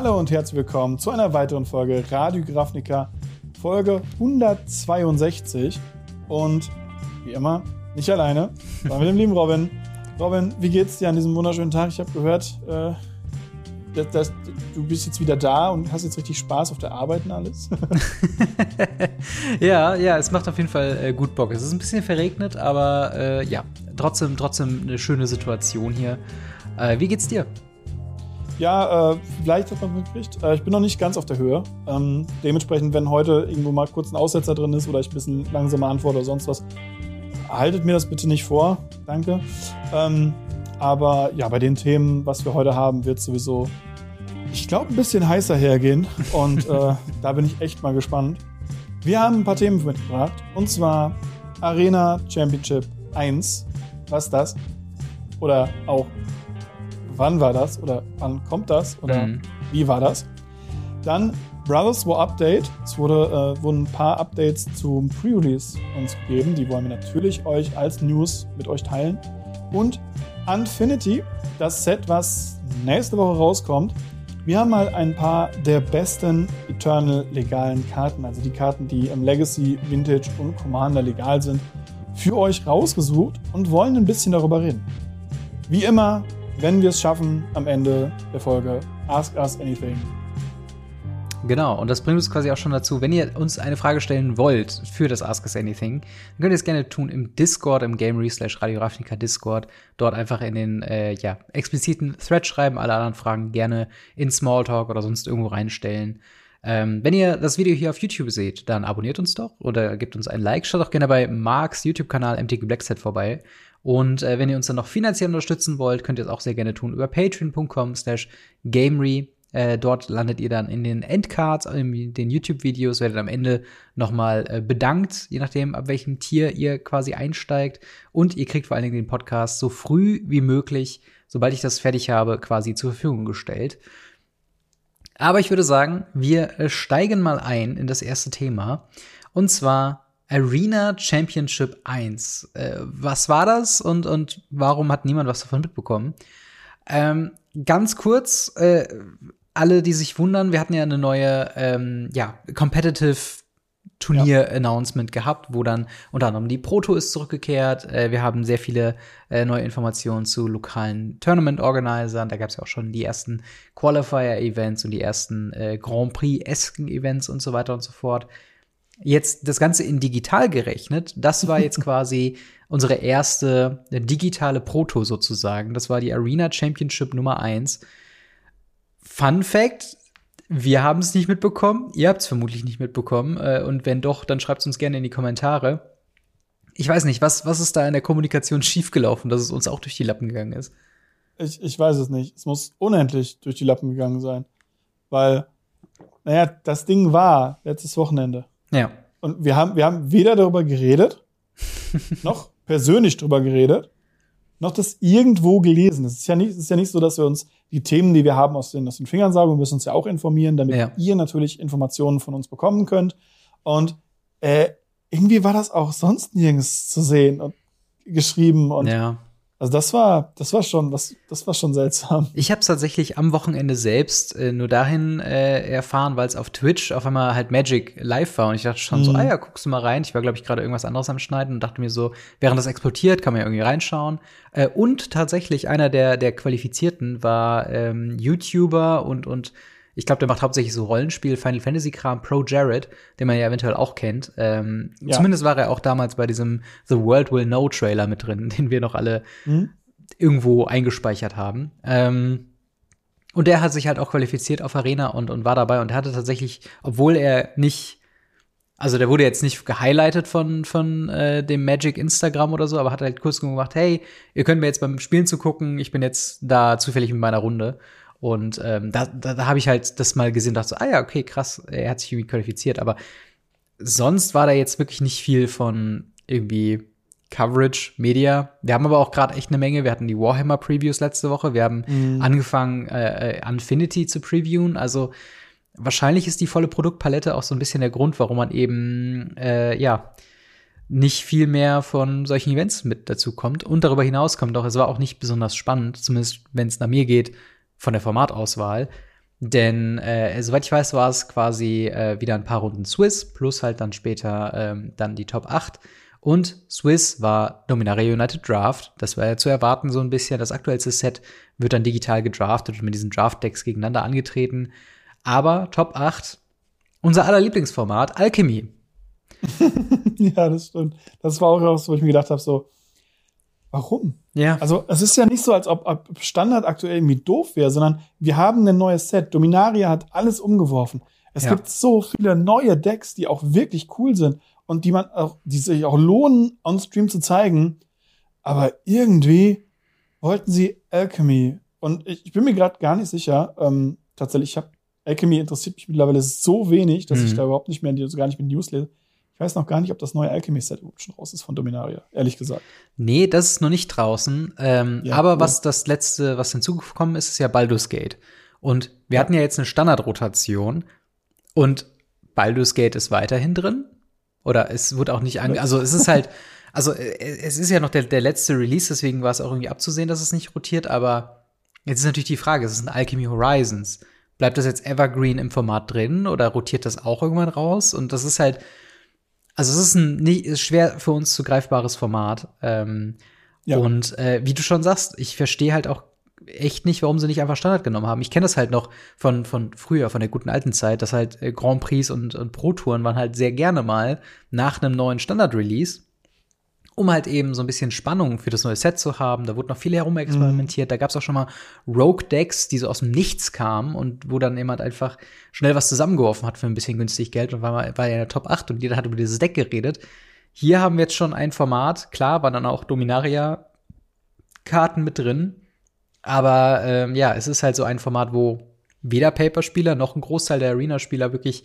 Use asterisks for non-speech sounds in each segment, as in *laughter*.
Hallo und herzlich willkommen zu einer weiteren Folge Radio Grafnica, Folge 162. Und wie immer, nicht alleine, sondern mit dem lieben Robin. Robin, wie geht's dir an diesem wunderschönen Tag? Ich habe gehört, äh, dass, dass, du bist jetzt wieder da und hast jetzt richtig Spaß auf der Arbeit und alles. *laughs* ja, ja, es macht auf jeden Fall äh, gut Bock. Es ist ein bisschen verregnet, aber äh, ja, trotzdem, trotzdem eine schöne Situation hier. Äh, wie geht's dir? Ja, äh, vielleicht hat man mitgekriegt. Äh, ich bin noch nicht ganz auf der Höhe. Ähm, dementsprechend, wenn heute irgendwo mal kurz ein Aussetzer drin ist oder ich ein bisschen langsamer antworte oder sonst was, haltet mir das bitte nicht vor. Danke. Ähm, aber ja, bei den Themen, was wir heute haben, wird sowieso, ich glaube, ein bisschen heißer hergehen. Und äh, *laughs* da bin ich echt mal gespannt. Wir haben ein paar Themen mitgebracht. Und zwar Arena Championship 1. Was ist das? Oder auch wann war das oder wann kommt das oder mhm. wie war das. Dann Brothers War Update. Es wurde, äh, wurden ein paar Updates zum Pre-Release uns gegeben. Die wollen wir natürlich euch als News mit euch teilen. Und Infinity, das Set, was nächste Woche rauskommt. Wir haben mal ein paar der besten Eternal legalen Karten, also die Karten, die im Legacy, Vintage und Commander legal sind, für euch rausgesucht und wollen ein bisschen darüber reden. Wie immer wenn wir es schaffen, am Ende der Folge Ask Us Anything. Genau, und das bringt uns quasi auch schon dazu, wenn ihr uns eine Frage stellen wollt für das Ask Us Anything, dann könnt ihr es gerne tun im Discord, im Gamery slash Radio Ravnica Discord. Dort einfach in den äh, ja, expliziten Thread schreiben, alle anderen Fragen gerne in Smalltalk oder sonst irgendwo reinstellen. Ähm, wenn ihr das Video hier auf YouTube seht, dann abonniert uns doch oder gebt uns ein Like. Schaut auch gerne bei Marks YouTube-Kanal MTG Blackset vorbei. Und äh, wenn ihr uns dann noch finanziell unterstützen wollt, könnt ihr es auch sehr gerne tun über patreon.com slash gamery. Äh, dort landet ihr dann in den Endcards, in den YouTube-Videos, werdet am Ende nochmal äh, bedankt, je nachdem, ab welchem Tier ihr quasi einsteigt. Und ihr kriegt vor allen Dingen den Podcast so früh wie möglich, sobald ich das fertig habe, quasi zur Verfügung gestellt. Aber ich würde sagen, wir äh, steigen mal ein in das erste Thema. Und zwar Arena Championship 1. Äh, was war das und, und warum hat niemand was davon mitbekommen? Ähm, ganz kurz, äh, alle, die sich wundern, wir hatten ja eine neue, ähm, ja, Competitive Turnier-Announcement ja. gehabt, wo dann unter anderem die Proto ist zurückgekehrt. Äh, wir haben sehr viele äh, neue Informationen zu lokalen Tournament-Organisern. Da gab es ja auch schon die ersten Qualifier-Events und die ersten äh, Grand Prix-esken-Events und so weiter und so fort. Jetzt das Ganze in digital gerechnet, das war jetzt *laughs* quasi unsere erste digitale Proto sozusagen. Das war die Arena Championship Nummer eins. Fun Fact, wir haben es nicht mitbekommen, ihr habt es vermutlich nicht mitbekommen. Äh, und wenn doch, dann schreibt es uns gerne in die Kommentare. Ich weiß nicht, was, was ist da in der Kommunikation *laughs* schiefgelaufen, dass es uns auch durch die Lappen gegangen ist? Ich, ich weiß es nicht. Es muss unendlich durch die Lappen gegangen sein. Weil, naja, das Ding war letztes Wochenende. Ja. Und wir haben, wir haben weder darüber geredet, *laughs* noch persönlich darüber geredet, noch das irgendwo gelesen. Es ist ja nicht, es ist ja nicht so, dass wir uns die Themen, die wir haben, aus den, aus den Fingern saugen. Wir müssen uns ja auch informieren, damit ja. ihr natürlich Informationen von uns bekommen könnt. Und äh, irgendwie war das auch sonst nirgends zu sehen und geschrieben und ja. Also das war, das war schon, was, das war schon seltsam. Ich habe es tatsächlich am Wochenende selbst äh, nur dahin äh, erfahren, weil es auf Twitch auf einmal halt Magic live war und ich dachte schon mhm. so, ah ja, guckst du mal rein. Ich war glaube ich gerade irgendwas anderes am Schneiden und dachte mir so, während das explodiert, kann man ja irgendwie reinschauen. Äh, und tatsächlich einer der der Qualifizierten war ähm, YouTuber und und ich glaube, der macht hauptsächlich so Rollenspiel, Final Fantasy Kram, Pro Jared, den man ja eventuell auch kennt. Ähm, ja. Zumindest war er auch damals bei diesem The World Will Know Trailer mit drin, *laughs* den wir noch alle mhm. irgendwo eingespeichert haben. Ähm, und der hat sich halt auch qualifiziert auf Arena und, und war dabei und hatte tatsächlich, obwohl er nicht, also der wurde jetzt nicht gehighlightet von, von äh, dem Magic Instagram oder so, aber hat halt kurz gemacht, hey, ihr könnt mir jetzt beim Spielen zu gucken, ich bin jetzt da zufällig mit meiner Runde. Und ähm, da, da, da habe ich halt das mal gesehen und dachte so, ah ja, okay, krass, er hat sich irgendwie qualifiziert. Aber sonst war da jetzt wirklich nicht viel von irgendwie Coverage, Media. Wir haben aber auch gerade echt eine Menge. Wir hatten die Warhammer-Previews letzte Woche. Wir haben mhm. angefangen, äh, äh, Infinity zu previewen. Also wahrscheinlich ist die volle Produktpalette auch so ein bisschen der Grund, warum man eben, äh, ja, nicht viel mehr von solchen Events mit dazu kommt. Und darüber hinaus kommt auch, es war auch nicht besonders spannend, zumindest wenn es nach mir geht, von der Formatauswahl. Denn äh, soweit ich weiß, war es quasi äh, wieder ein paar Runden Swiss, plus halt dann später ähm, dann die Top 8. Und Swiss war Dominaria United Draft. Das war ja zu erwarten so ein bisschen. Das aktuellste Set wird dann digital gedraftet und mit diesen Draft-Decks gegeneinander angetreten. Aber Top 8, unser aller Lieblingsformat, Alchemy. *laughs* ja, das stimmt. Das war auch was, wo ich mir gedacht habe, so, warum? Ja. Also es ist ja nicht so, als ob, Standard aktuell irgendwie doof wäre, sondern wir haben ein neues Set. Dominaria hat alles umgeworfen. Es Ja. gibt so viele neue Decks, die auch wirklich cool sind und die man auch, die sich auch lohnen, on Stream zu zeigen. Aber irgendwie wollten sie Alchemy. Und ich, ich bin mir gerade gar nicht sicher. Ähm, tatsächlich, ich habe Alchemy interessiert mich mittlerweile so wenig, dass ich Mhm. da überhaupt nicht mehr, die- gar nicht mehr News lese. Ich weiß noch gar nicht, ob das neue Alchemy-Set überhaupt schon raus ist von Dominaria, ehrlich gesagt. Nee, das ist noch nicht draußen. Ähm, Ja, aber cool. was das letzte, was hinzugekommen ist, ist ja Baldur's Gate. Und wir Ja. hatten ja jetzt eine Standardrotation und Baldur's Gate ist weiterhin drin. Oder es wird auch nicht ange. Also es ist halt, *laughs* also äh, es ist ja noch der, der letzte Release, deswegen war es auch irgendwie abzusehen, dass es nicht rotiert, aber jetzt ist natürlich die Frage, es ist ein Alchemy Horizons. Bleibt das jetzt Evergreen im Format drin oder rotiert das auch irgendwann raus? Und das ist halt, also es ist ein nicht, ist schwer für uns zu greifbares Format. Ähm, Ja. Und äh, wie du schon sagst, ich verstehe halt auch echt nicht, warum sie nicht einfach Standard genommen haben. Ich kenne das halt noch von, von früher, von der guten alten Zeit, dass halt äh, Grand Prix und, und Pro-Touren waren halt sehr gerne mal nach einem neuen Standard-Release, um halt eben so ein bisschen Spannung für das neue Set zu haben. Da wurde noch viel herumexperimentiert. Da gab es auch schon mal Rogue-Decks, die so aus dem Nichts kamen und wo dann jemand einfach schnell was zusammengeworfen hat für ein bisschen günstig Geld und war, mal, war ja in der Top 8 und jeder hat über dieses Deck geredet. Hier haben wir jetzt schon ein Format, klar, waren dann auch Dominaria-Karten mit drin. Aber ähm, ja, es ist halt so ein Format, wo weder Paper-Spieler noch ein Großteil der Arena-Spieler wirklich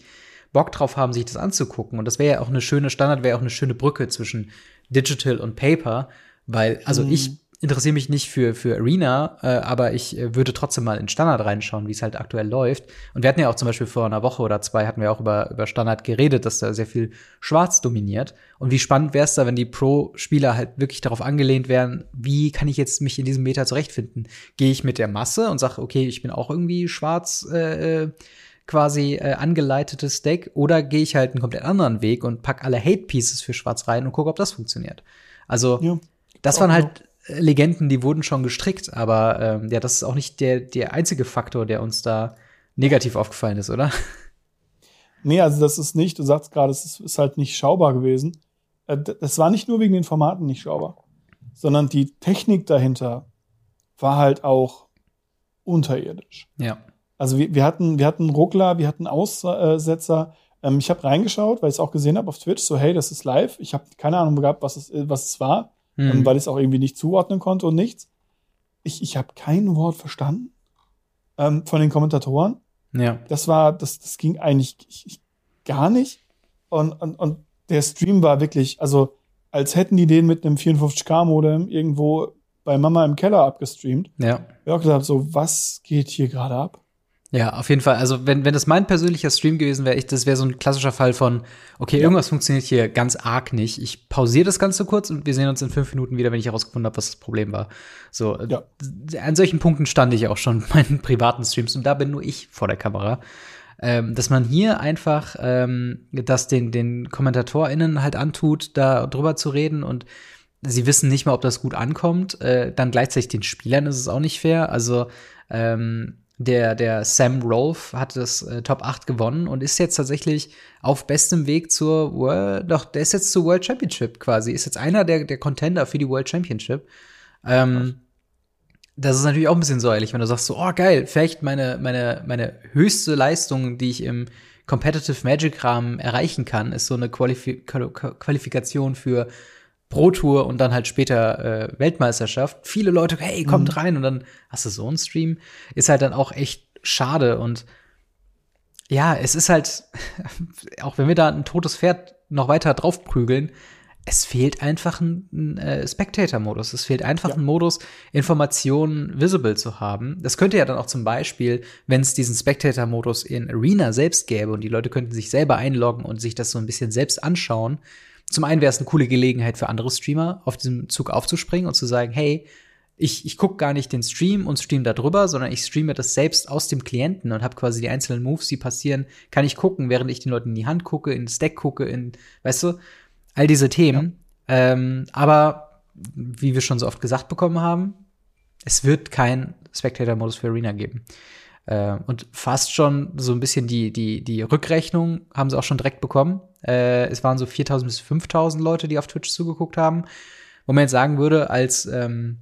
Bock drauf haben, sich das anzugucken. Und das wäre ja auch eine schöne Standard, wäre auch eine schöne Brücke zwischen Digital und Paper, weil, also Mhm. ich interessiere mich nicht für, für Arena, äh, aber ich äh, würde trotzdem mal in Standard reinschauen, wie es halt aktuell läuft. Und wir hatten ja auch zum Beispiel vor einer Woche oder zwei hatten wir auch über, über Standard geredet, dass da sehr viel Schwarz dominiert. Und wie spannend wäre es da, wenn die Pro-Spieler halt wirklich darauf angelehnt wären, wie kann ich jetzt mich in diesem Meta zurechtfinden? Gehe ich mit der Masse und sage, okay, ich bin auch irgendwie schwarz äh, äh, quasi äh, angeleitetes Deck, oder gehe ich halt einen komplett anderen Weg und pack alle Hate-Pieces für schwarz rein und gucke, ob das funktioniert. Also Ja. das waren noch. halt äh, Legenden, die wurden schon gestrickt, aber ähm, ja, das ist auch nicht der, der einzige Faktor, der uns da negativ aufgefallen ist, oder? Nee, also das ist nicht, du sagst gerade, es ist, ist halt nicht schaubar gewesen. Äh, Das war nicht nur wegen den Formaten nicht schaubar, sondern die Technik dahinter war halt auch unterirdisch. Ja. Also wir, wir hatten, wir hatten Ruckler, wir hatten Aussetzer. Ähm, ich habe reingeschaut, weil ich es auch gesehen habe auf Twitch, so hey, das ist live. Ich habe keine Ahnung gehabt, was es, äh, was es war, Hm. ähm, weil ich es auch irgendwie nicht zuordnen konnte und nichts. Ich, ich habe kein Wort verstanden ähm, von den Kommentatoren ja. das war, das, das ging eigentlich ich, ich, gar nicht. Und, und, und der Stream war wirklich, also als hätten die den mit einem 54K-Modem irgendwo bei Mama im Keller abgestreamt. Ja. Ich auch gesagt, so, was geht hier gerade ab? Ja, auf jeden Fall. Also, wenn, wenn das mein persönlicher Stream gewesen wäre, ich, das wäre so ein klassischer Fall von, okay, Ja. irgendwas funktioniert hier ganz arg nicht. Ich pausiere das Ganze kurz und wir sehen uns in fünf Minuten wieder, wenn ich herausgefunden habe, was das Problem war. So, äh, Ja. an solchen Punkten stand ich auch schon in meinen *laughs* privaten Streams und da bin nur ich vor der Kamera. Ähm, dass man hier einfach ähm, das den, den KommentatorInnen halt antut, da drüber zu reden und sie wissen nicht mal, ob das gut ankommt. Äh, dann gleichzeitig den Spielern ist es auch nicht fair. Also ähm, der, der Sam Rolfe hat das äh, Top 8 gewonnen und ist jetzt tatsächlich auf bestem Weg zur World, doch, der ist jetzt zur World Championship quasi, ist jetzt einer der, der Contender für die World Championship. Ähm, das ist natürlich auch ein bisschen säuerlich, wenn du sagst so, oh geil, vielleicht meine, meine, meine höchste Leistung, die ich im Competitive Magic Rahmen erreichen kann, ist so eine Qualifi Qual- Qualifikation für Pro Tour und dann halt später äh, Weltmeisterschaft. Viele Leute, hey, kommt Mhm. rein und dann hast du so einen Stream. Ist halt dann auch echt schade und ja, es ist halt, *laughs* auch wenn wir da ein totes Pferd noch weiter draufprügeln, es fehlt einfach ein, ein äh, Spectator-Modus. Es fehlt einfach Ja. ein Modus, Informationen visible zu haben. Das könnte ja dann auch zum Beispiel, wenn es diesen Spectator-Modus in Arena selbst gäbe und die Leute könnten sich selber einloggen und sich das so ein bisschen selbst anschauen. Zum einen wäre es eine coole Gelegenheit für andere Streamer, auf diesem Zug aufzuspringen und zu sagen, hey, ich, ich gucke gar nicht den Stream und stream da drüber, sondern ich streame das selbst aus dem Klienten und habe quasi die einzelnen Moves, die passieren, kann ich gucken, während ich den Leuten in die Hand gucke, in das Deck gucke, in, weißt du, all diese Themen. Ja. Ähm, aber wie wir schon so oft gesagt bekommen haben, es wird kein Spectator-Modus für Arena geben. Äh, und fast schon so ein bisschen die, die, die Rückrechnung haben sie auch schon direkt bekommen. Äh, es waren so 4000 bis 5000 Leute, die auf Twitch zugeguckt haben. Wo man jetzt sagen würde, als ähm,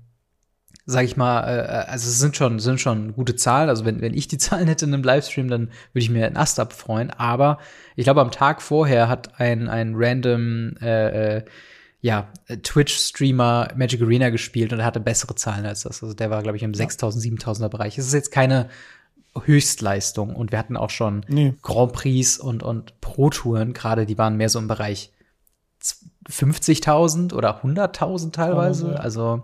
sag ich mal, äh, also es sind schon, sind schon gute Zahlen. Also wenn, wenn ich die *laughs* Zahlen hätte in einem Livestream, dann würde ich mir einen Ast abfreuen. Aber ich glaube, am Tag vorher hat ein, ein random äh, äh, ja, Twitch-Streamer Magic Arena gespielt und er hatte bessere Zahlen als das. Also der war, glaube ich, im ja. 6000, 7000er Bereich. Es ist jetzt keine Höchstleistung und wir hatten auch schon nee. Grand Prix und, und Pro-Touren gerade, die waren mehr so im Bereich 50.000 oder 100.000 teilweise. Ja. Also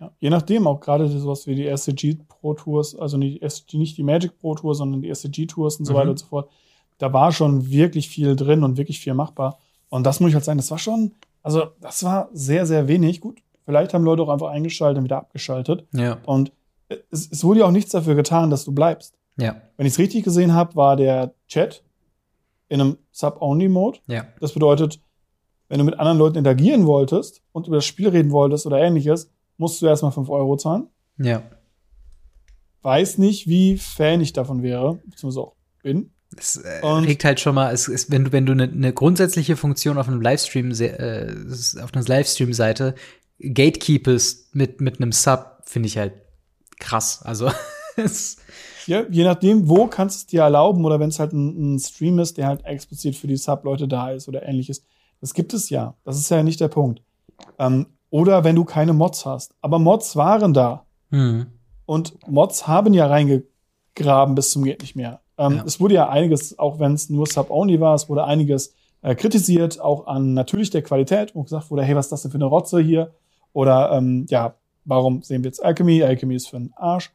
ja, je nachdem, auch gerade sowas wie die SCG Pro Tours, also nicht, nicht die Magic Pro Tour, sondern die SCG Tours und so mhm. weiter und so fort. Da war schon wirklich viel drin und wirklich viel machbar. Und das muss ich halt sagen, das war schon, also das war sehr, sehr wenig. Gut, vielleicht haben Leute auch einfach eingeschaltet und wieder abgeschaltet. Ja. Und es, es wurde ja auch nichts dafür getan, dass du bleibst. Ja. Wenn ich es richtig gesehen habe, war der Chat in einem Sub-Only-Mode. Ja. Das bedeutet, wenn du mit anderen Leuten interagieren wolltest und über das Spiel reden wolltest oder ähnliches, musst du erstmal 5 Euro zahlen. Ja. Weiß nicht, wie Fan ich davon wäre, beziehungsweise auch bin. Es äh, regt halt schon mal, es ist, wenn du, wenn du eine ne grundsätzliche Funktion auf einem Livestream, äh, auf einer Livestream-Seite gatekeepest mit, mit einem Sub, finde ich halt krass. Also, *laughs* ja, je nachdem, wo kannst du es dir erlauben oder wenn es halt ein, ein, Stream ist, der halt explizit für die Sub-Leute da ist oder ähnliches. Das gibt es ja. Das ist ja nicht der Punkt. Ähm, oder wenn du keine Mods hast. Aber Mods waren da. Mhm. Und Mods haben ja reingegraben bis zum geht nicht mehr. Ähm, ja. Es wurde ja einiges, auch wenn es nur Sub-Only war, es wurde einiges äh, kritisiert, auch an natürlich der Qualität, wo gesagt wurde, hey, was ist das denn für eine Rotze hier? Oder ähm, ja, warum sehen wir jetzt Alchemy? Alchemy ist für einen Arsch.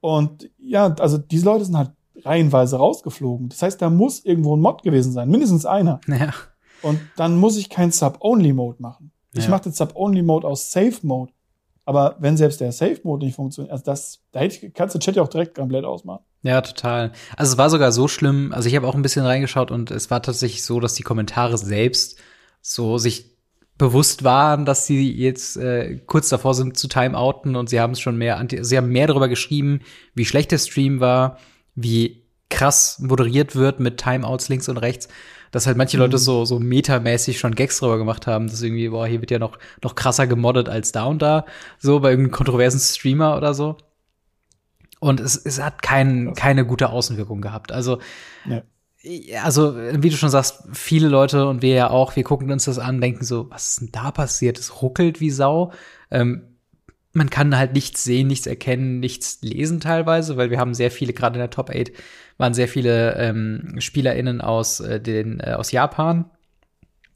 Und ja, also diese Leute sind halt reihenweise rausgeflogen. Das heißt, da muss irgendwo ein Mod gewesen sein, mindestens einer. Ja. Und dann muss ich kein Sub-Only-Mode machen. Ich ja. mache den Sub-Only-Mode aus Safe-Mode. Aber wenn selbst der Safe-Mode nicht funktioniert, also das, da kannst du Chat ja auch direkt komplett ausmachen. Ja, total. Also es war sogar so schlimm, also ich habe auch ein bisschen reingeschaut und es war tatsächlich so, dass die Kommentare selbst so sich bewusst waren, dass sie jetzt äh, kurz davor sind zu timeouten und sie haben es schon mehr, sie haben mehr darüber geschrieben, wie schlecht der Stream war, wie krass moderiert wird mit Timeouts links und rechts dass halt manche Leute mhm. so, so metamäßig schon Gags drüber gemacht haben, dass irgendwie, boah, hier wird ja noch, noch krasser gemoddet als da und da, so bei irgendeinem kontroversen Streamer oder so. Und es, es hat kein, keine gute Außenwirkung gehabt. Also, ja. Also, wie du schon sagst, viele Leute und wir ja auch, wir gucken uns das an, denken so, was ist denn da passiert? Es ruckelt wie Sau. Ähm, man kann halt nichts sehen, nichts erkennen, nichts lesen teilweise, weil wir haben sehr viele, gerade in der Top 8 waren sehr viele ähm, SpielerInnen aus, äh, den, äh, aus Japan.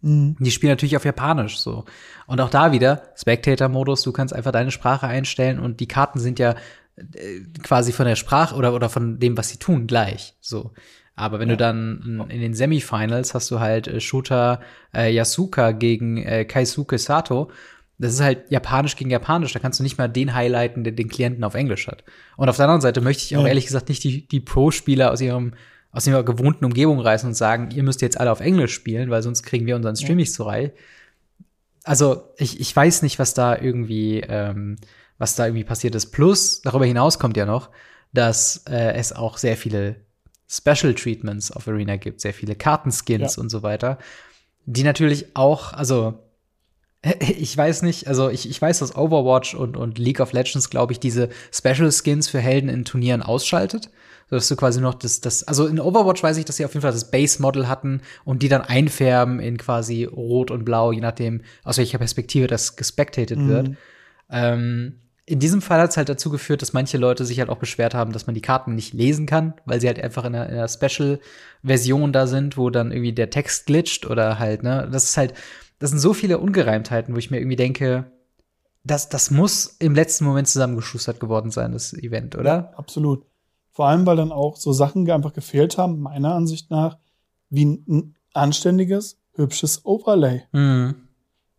Mhm. Die spielen natürlich auf Japanisch so. Und auch da wieder Spectator-Modus, du kannst einfach deine Sprache einstellen und die Karten sind ja äh, quasi von der Sprache oder, oder von dem, was sie tun, gleich. So. Aber wenn ja. du dann in den Semifinals hast du halt äh, Shooter äh, Yasuka gegen äh, Kaisuke Sato das ist halt Japanisch gegen Japanisch. Da kannst du nicht mal den highlighten, der den Klienten auf Englisch hat. Und auf der anderen Seite möchte ich auch ja. ehrlich gesagt nicht die, die Pro-Spieler aus ihrem aus ihrer gewohnten Umgebung reißen und sagen, ihr müsst jetzt alle auf Englisch spielen, weil sonst kriegen wir unseren Stream nicht zur Reihe. Also ich, ich weiß nicht, was da irgendwie ähm, was da irgendwie passiert ist. Plus darüber hinaus kommt ja noch, dass äh, es auch sehr viele Special Treatments auf Arena gibt, sehr viele Kartenskins ja. und so weiter, die natürlich auch, also *laughs* ich weiß nicht, also ich, ich weiß, dass Overwatch und, und League of Legends, glaube ich, diese Special Skins für Helden in Turnieren ausschaltet. Sodass du quasi noch das, das, also in Overwatch weiß ich, dass sie auf jeden Fall das Base-Model hatten und die dann einfärben in quasi Rot und Blau, je nachdem, aus welcher Perspektive das gespectated mhm. wird. Ähm, in diesem Fall hat es halt dazu geführt, dass manche Leute sich halt auch beschwert haben, dass man die Karten nicht lesen kann, weil sie halt einfach in einer, in einer Special-Version da sind, wo dann irgendwie der Text glitscht oder halt, ne, das ist halt, das sind so viele Ungereimtheiten, wo ich mir irgendwie denke, das, das muss im letzten Moment zusammengeschustert geworden sein, das Event, oder? Ja, absolut. Vor allem, weil dann auch so Sachen einfach gefehlt haben, meiner Ansicht nach, wie ein anständiges, hübsches Overlay. Mhm.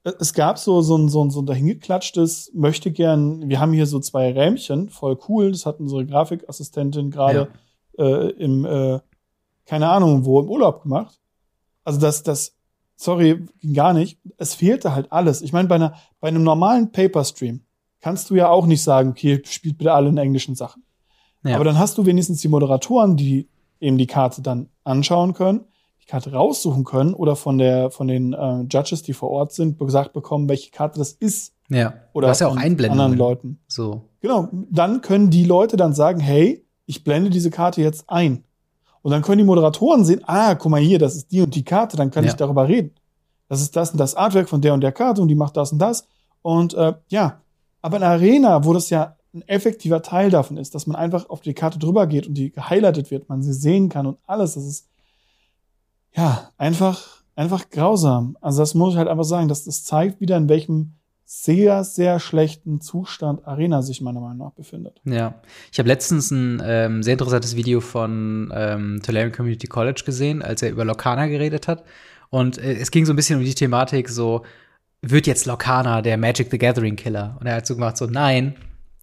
Es gab so, so ein, so ein, so ein dahingeklatschtes, möchte gern, wir haben hier so zwei Rähmchen, voll cool, das hat unsere Grafikassistentin gerade ja. äh, im, äh, keine Ahnung wo, im Urlaub gemacht. Also das, das, sorry, ging gar nicht. Es fehlte halt alles. Ich meine, bei, einer, bei einem normalen Paper-Stream kannst du ja auch nicht sagen, okay, spielt bitte alle in englischen Sachen. Ja. Aber dann hast du wenigstens die Moderatoren, die eben die Karte dann anschauen können die Karte raussuchen können oder von der von den äh, Judges, die vor Ort sind, gesagt bekommen, welche Karte das ist. Ja. Oder Was ja auch einblenden anderen Leuten. So. Genau. Dann können die Leute dann sagen, hey, ich blende diese Karte jetzt ein. Und dann können die Moderatoren sehen, ah, guck mal hier, das ist die und die Karte, dann kann ja. ich darüber reden. Das ist das und das Artwork von der und der Karte und die macht das und das. Und äh, ja, aber in Arena, wo das ja ein effektiver Teil davon ist, dass man einfach auf die Karte drüber geht und die gehighlightet wird, man sie sehen kann und alles, das ist ja, einfach, einfach grausam. Also das muss ich halt einfach sagen, dass das zeigt wieder, in welchem sehr, sehr schlechten Zustand Arena sich meiner Meinung nach befindet. Ja, ich habe letztens ein ähm, sehr interessantes Video von ähm, Tulare Community College gesehen, als er über Locana geredet hat. Und äh, es ging so ein bisschen um die Thematik, so, wird jetzt Locana der Magic the Gathering Killer? Und er hat so gemacht, so, nein,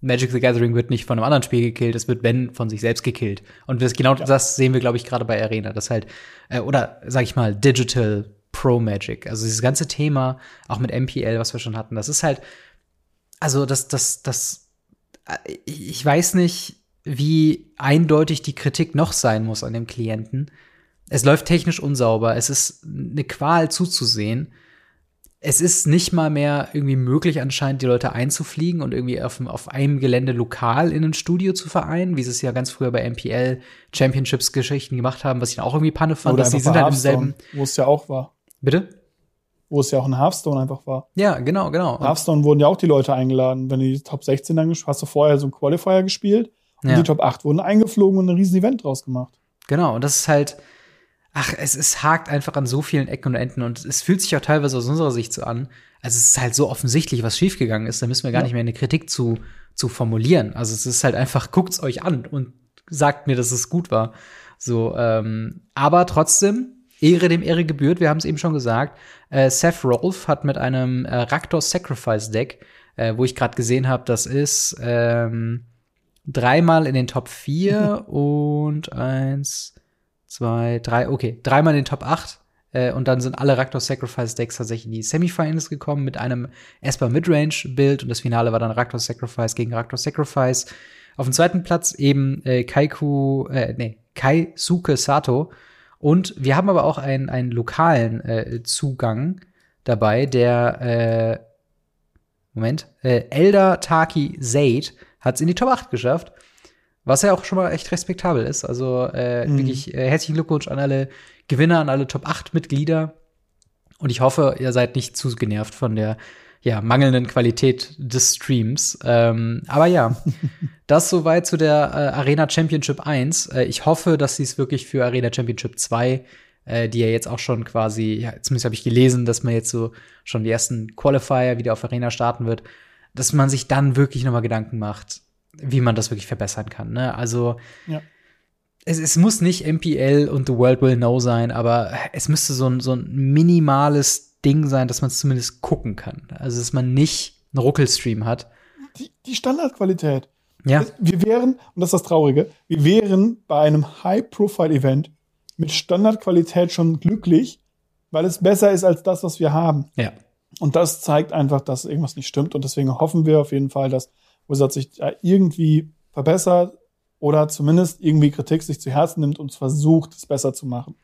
Magic the Gathering wird nicht von einem anderen Spiel gekillt, es wird Ben von sich selbst gekillt. Und das, genau ja. das sehen wir, glaube ich, gerade bei Arena. Das halt, äh, oder sag ich mal, Digital Pro Magic. Also dieses ganze Thema, auch mit MPL, was wir schon hatten, das ist halt, also das, das, das, äh, ich weiß nicht, wie eindeutig die Kritik noch sein muss an dem Klienten. Es läuft technisch unsauber, es ist eine Qual zuzusehen es ist nicht mal mehr irgendwie möglich, anscheinend die Leute einzufliegen und irgendwie auf, auf einem Gelände lokal in ein Studio zu vereinen, wie sie es ja ganz früher bei MPL Championships Geschichten gemacht haben, was ich dann auch irgendwie Panne fand, Oder dass sie sind halt im selben. Wo es ja auch war. Bitte? Wo es ja auch in Hearthstone einfach war. Ja, genau, genau. In Hearthstone wurden ja auch die Leute eingeladen. Wenn du die Top 16 dann hast du vorher so ein Qualifier gespielt und ja. die Top 8 wurden eingeflogen und ein riesen Event draus gemacht. Genau, und das ist halt, ach, es, es hakt einfach an so vielen Ecken und Enden und es fühlt sich auch teilweise aus unserer Sicht so an. Also es ist halt so offensichtlich, was schiefgegangen ist, da müssen wir gar ja. nicht mehr eine Kritik zu, zu formulieren. Also es ist halt einfach, guckt's euch an und sagt mir, dass es gut war. So, ähm, aber trotzdem, Ehre dem Ehre gebührt, wir haben es eben schon gesagt. Äh, Seth Rolf hat mit einem äh, Raktor Sacrifice Deck, äh, wo ich gerade gesehen habe, das ist ähm, dreimal in den Top 4 *laughs* und eins, zwei, drei, okay, dreimal in den Top 8. Äh, und dann sind alle Raktor Sacrifice Decks tatsächlich in die Semifinals gekommen mit einem Esper Midrange Build und das Finale war dann Raktor Sacrifice gegen Raktor Sacrifice. Auf dem zweiten Platz eben äh, Kaiku, äh, nee, Kaisuke Sato. Und wir haben aber auch einen, einen lokalen äh, Zugang dabei, der äh, Moment, äh, Elder Taki Zaid hat es in die Top 8 geschafft. Was ja auch schon mal echt respektabel ist. Also äh, mhm. wirklich äh, herzlichen Glückwunsch an alle Gewinner, an alle Top 8 Mitglieder. Und ich hoffe, ihr seid nicht zu genervt von der ja, mangelnden Qualität des Streams. Ähm, aber ja, *laughs* das soweit zu der äh, Arena Championship 1. Äh, ich hoffe, dass sie es wirklich für Arena Championship 2, äh, die ja jetzt auch schon quasi, ja, zumindest habe ich gelesen, dass man jetzt so schon die ersten Qualifier wieder auf Arena starten wird, dass man sich dann wirklich noch mal Gedanken macht, wie man das wirklich verbessern kann. Ne? Also ja. es, es muss nicht MPL und The World Will Know sein, aber es müsste so ein, so ein minimales Ding sein, dass man es zumindest gucken kann. Also dass man nicht einen Ruckelstream hat. Die, die Standardqualität. Ja. Wir wären, und das ist das Traurige, wir wären bei einem High-Profile-Event mit Standardqualität schon glücklich, weil es besser ist als das, was wir haben. Ja. Und das zeigt einfach, dass irgendwas nicht stimmt. Und deswegen hoffen wir auf jeden Fall, dass Wizard sich irgendwie verbessert oder zumindest irgendwie Kritik sich zu Herzen nimmt und versucht, es besser zu machen.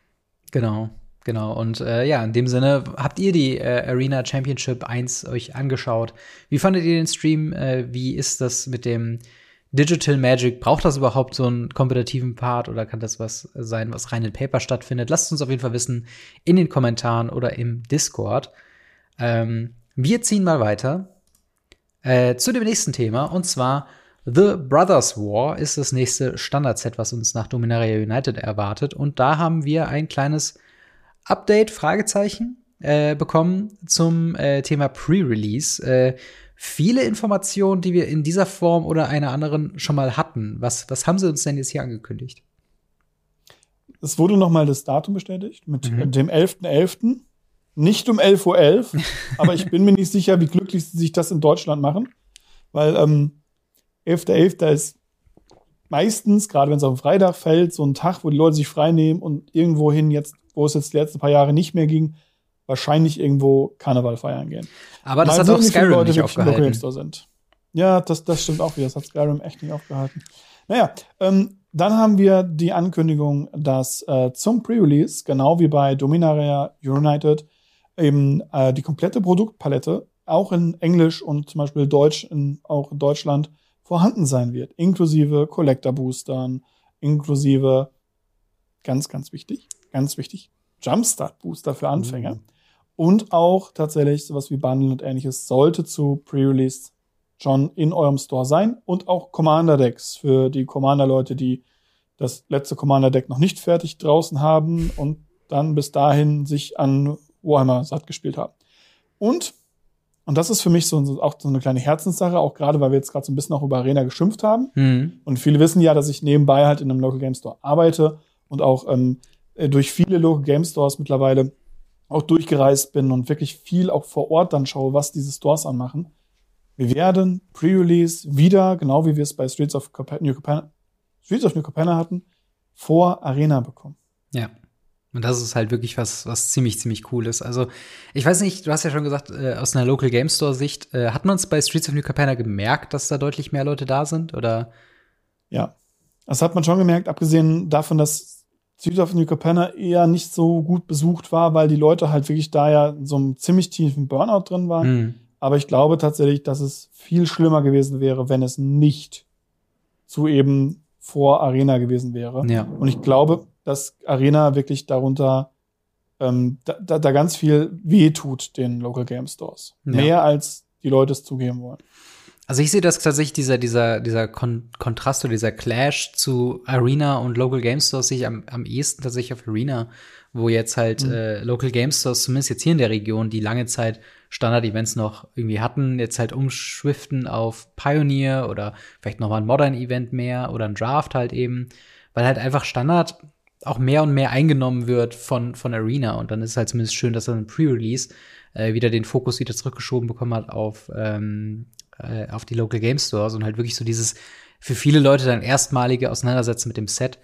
Genau. Genau, und äh, ja, in dem Sinne, habt ihr die äh, Arena Championship 1 euch angeschaut? Wie fandet ihr den Stream? Äh, wie ist das mit dem Digital Magic? Braucht das überhaupt so einen kompetitiven Part oder kann das was sein, was rein in Paper stattfindet? Lasst uns auf jeden Fall wissen in den Kommentaren oder im Discord. Ähm, wir ziehen mal weiter äh, zu dem nächsten Thema und zwar The Brothers War ist das nächste Standardset, was uns nach Dominaria United erwartet. Und da haben wir ein kleines Update, Fragezeichen, äh, bekommen zum äh, Thema Pre-Release. Äh, viele Informationen, die wir in dieser Form oder einer anderen schon mal hatten. Was, was haben sie uns denn jetzt hier angekündigt? Es wurde noch mal das Datum bestätigt mit mhm. dem 11.11. nicht um 11.11 Uhr, *laughs* aber ich bin mir nicht sicher, wie glücklich sie sich das in Deutschland machen. Weil ähm, 11.11. .11. ist meistens, gerade wenn es auf den Freitag fällt, so ein Tag, wo die Leute sich frei nehmen und irgendwohin jetzt, wo es jetzt die letzten paar Jahre nicht mehr ging, wahrscheinlich irgendwo Karneval feiern gehen. Aber das Mal hat auch Skyrim Leute nicht aufgehalten. Sind. Ja, das, das stimmt auch wieder. Das hat Skyrim echt nicht aufgehalten. Naja, ähm, dann haben wir die Ankündigung, dass äh, zum Pre-Release, genau wie bei Dominaria United, eben äh, die komplette Produktpalette auch in Englisch und zum Beispiel Deutsch in, auch in Deutschland vorhanden sein wird, inklusive Collector-Boostern, inklusive, ganz, ganz wichtig, ganz wichtig, Jumpstart-Booster für Anfänger. Mhm. Und auch tatsächlich sowas wie Bundle und ähnliches sollte zu Pre-Release schon in eurem Store sein. Und auch Commander-Decks für die Commander-Leute, die das letzte Commander-Deck noch nicht fertig draußen haben und dann bis dahin sich an Warhammer satt gespielt haben. Und, und das ist für mich so, so auch so eine kleine Herzenssache, auch gerade weil wir jetzt gerade so ein bisschen auch über Arena geschimpft haben. Hm. Und viele wissen ja, dass ich nebenbei halt in einem Local Game Store arbeite und auch ähm, äh, durch viele Local Game Stores mittlerweile auch durchgereist bin und wirklich viel auch vor Ort dann schaue, was diese Stores anmachen. Wir werden Pre-Release wieder, genau wie wir es bei Streets of New Capenna, Streets of New Capenna hatten, vor Arena bekommen. Ja. Und das ist halt wirklich was, was ziemlich, ziemlich cool ist. Also, ich weiß nicht, du hast ja schon gesagt, äh, aus einer Local Game Store Sicht, äh, hat man es bei Streets of New Capenna gemerkt, dass da deutlich mehr Leute da sind? Oder? Ja, das hat man schon gemerkt, abgesehen davon, dass Streets of New Capenna eher nicht so gut besucht war, weil die Leute halt wirklich da ja in so einem ziemlich tiefen Burnout drin waren. Hm. Aber ich glaube tatsächlich, dass es viel schlimmer gewesen wäre, wenn es nicht zu eben vor Arena gewesen wäre. Ja. Und ich glaube, dass Arena wirklich darunter ähm, da, da, da ganz viel weh tut den Local Game Stores. Ja. Mehr als die Leute es zugeben wollen. Also ich sehe das tatsächlich, dieser, dieser, dieser Kon Kontrast oder dieser Clash zu Arena und Local Game Stores sehe ich am, am ehesten tatsächlich auf Arena, wo jetzt halt Mhm. äh, Local Game Stores, zumindest jetzt hier in der Region, die lange Zeit Standard-Events noch irgendwie hatten, jetzt halt umschwiften auf Pioneer oder vielleicht noch mal ein Modern-Event mehr oder ein Draft halt eben, weil halt einfach Standard auch mehr und mehr eingenommen wird von, von Arena und dann ist es halt zumindest schön, dass dann ein Pre-Release äh, wieder den Fokus wieder zurückgeschoben bekommen hat auf, ähm, äh, auf die Local Game Stores und halt wirklich so dieses für viele Leute dann erstmalige Auseinandersetzen mit dem Set.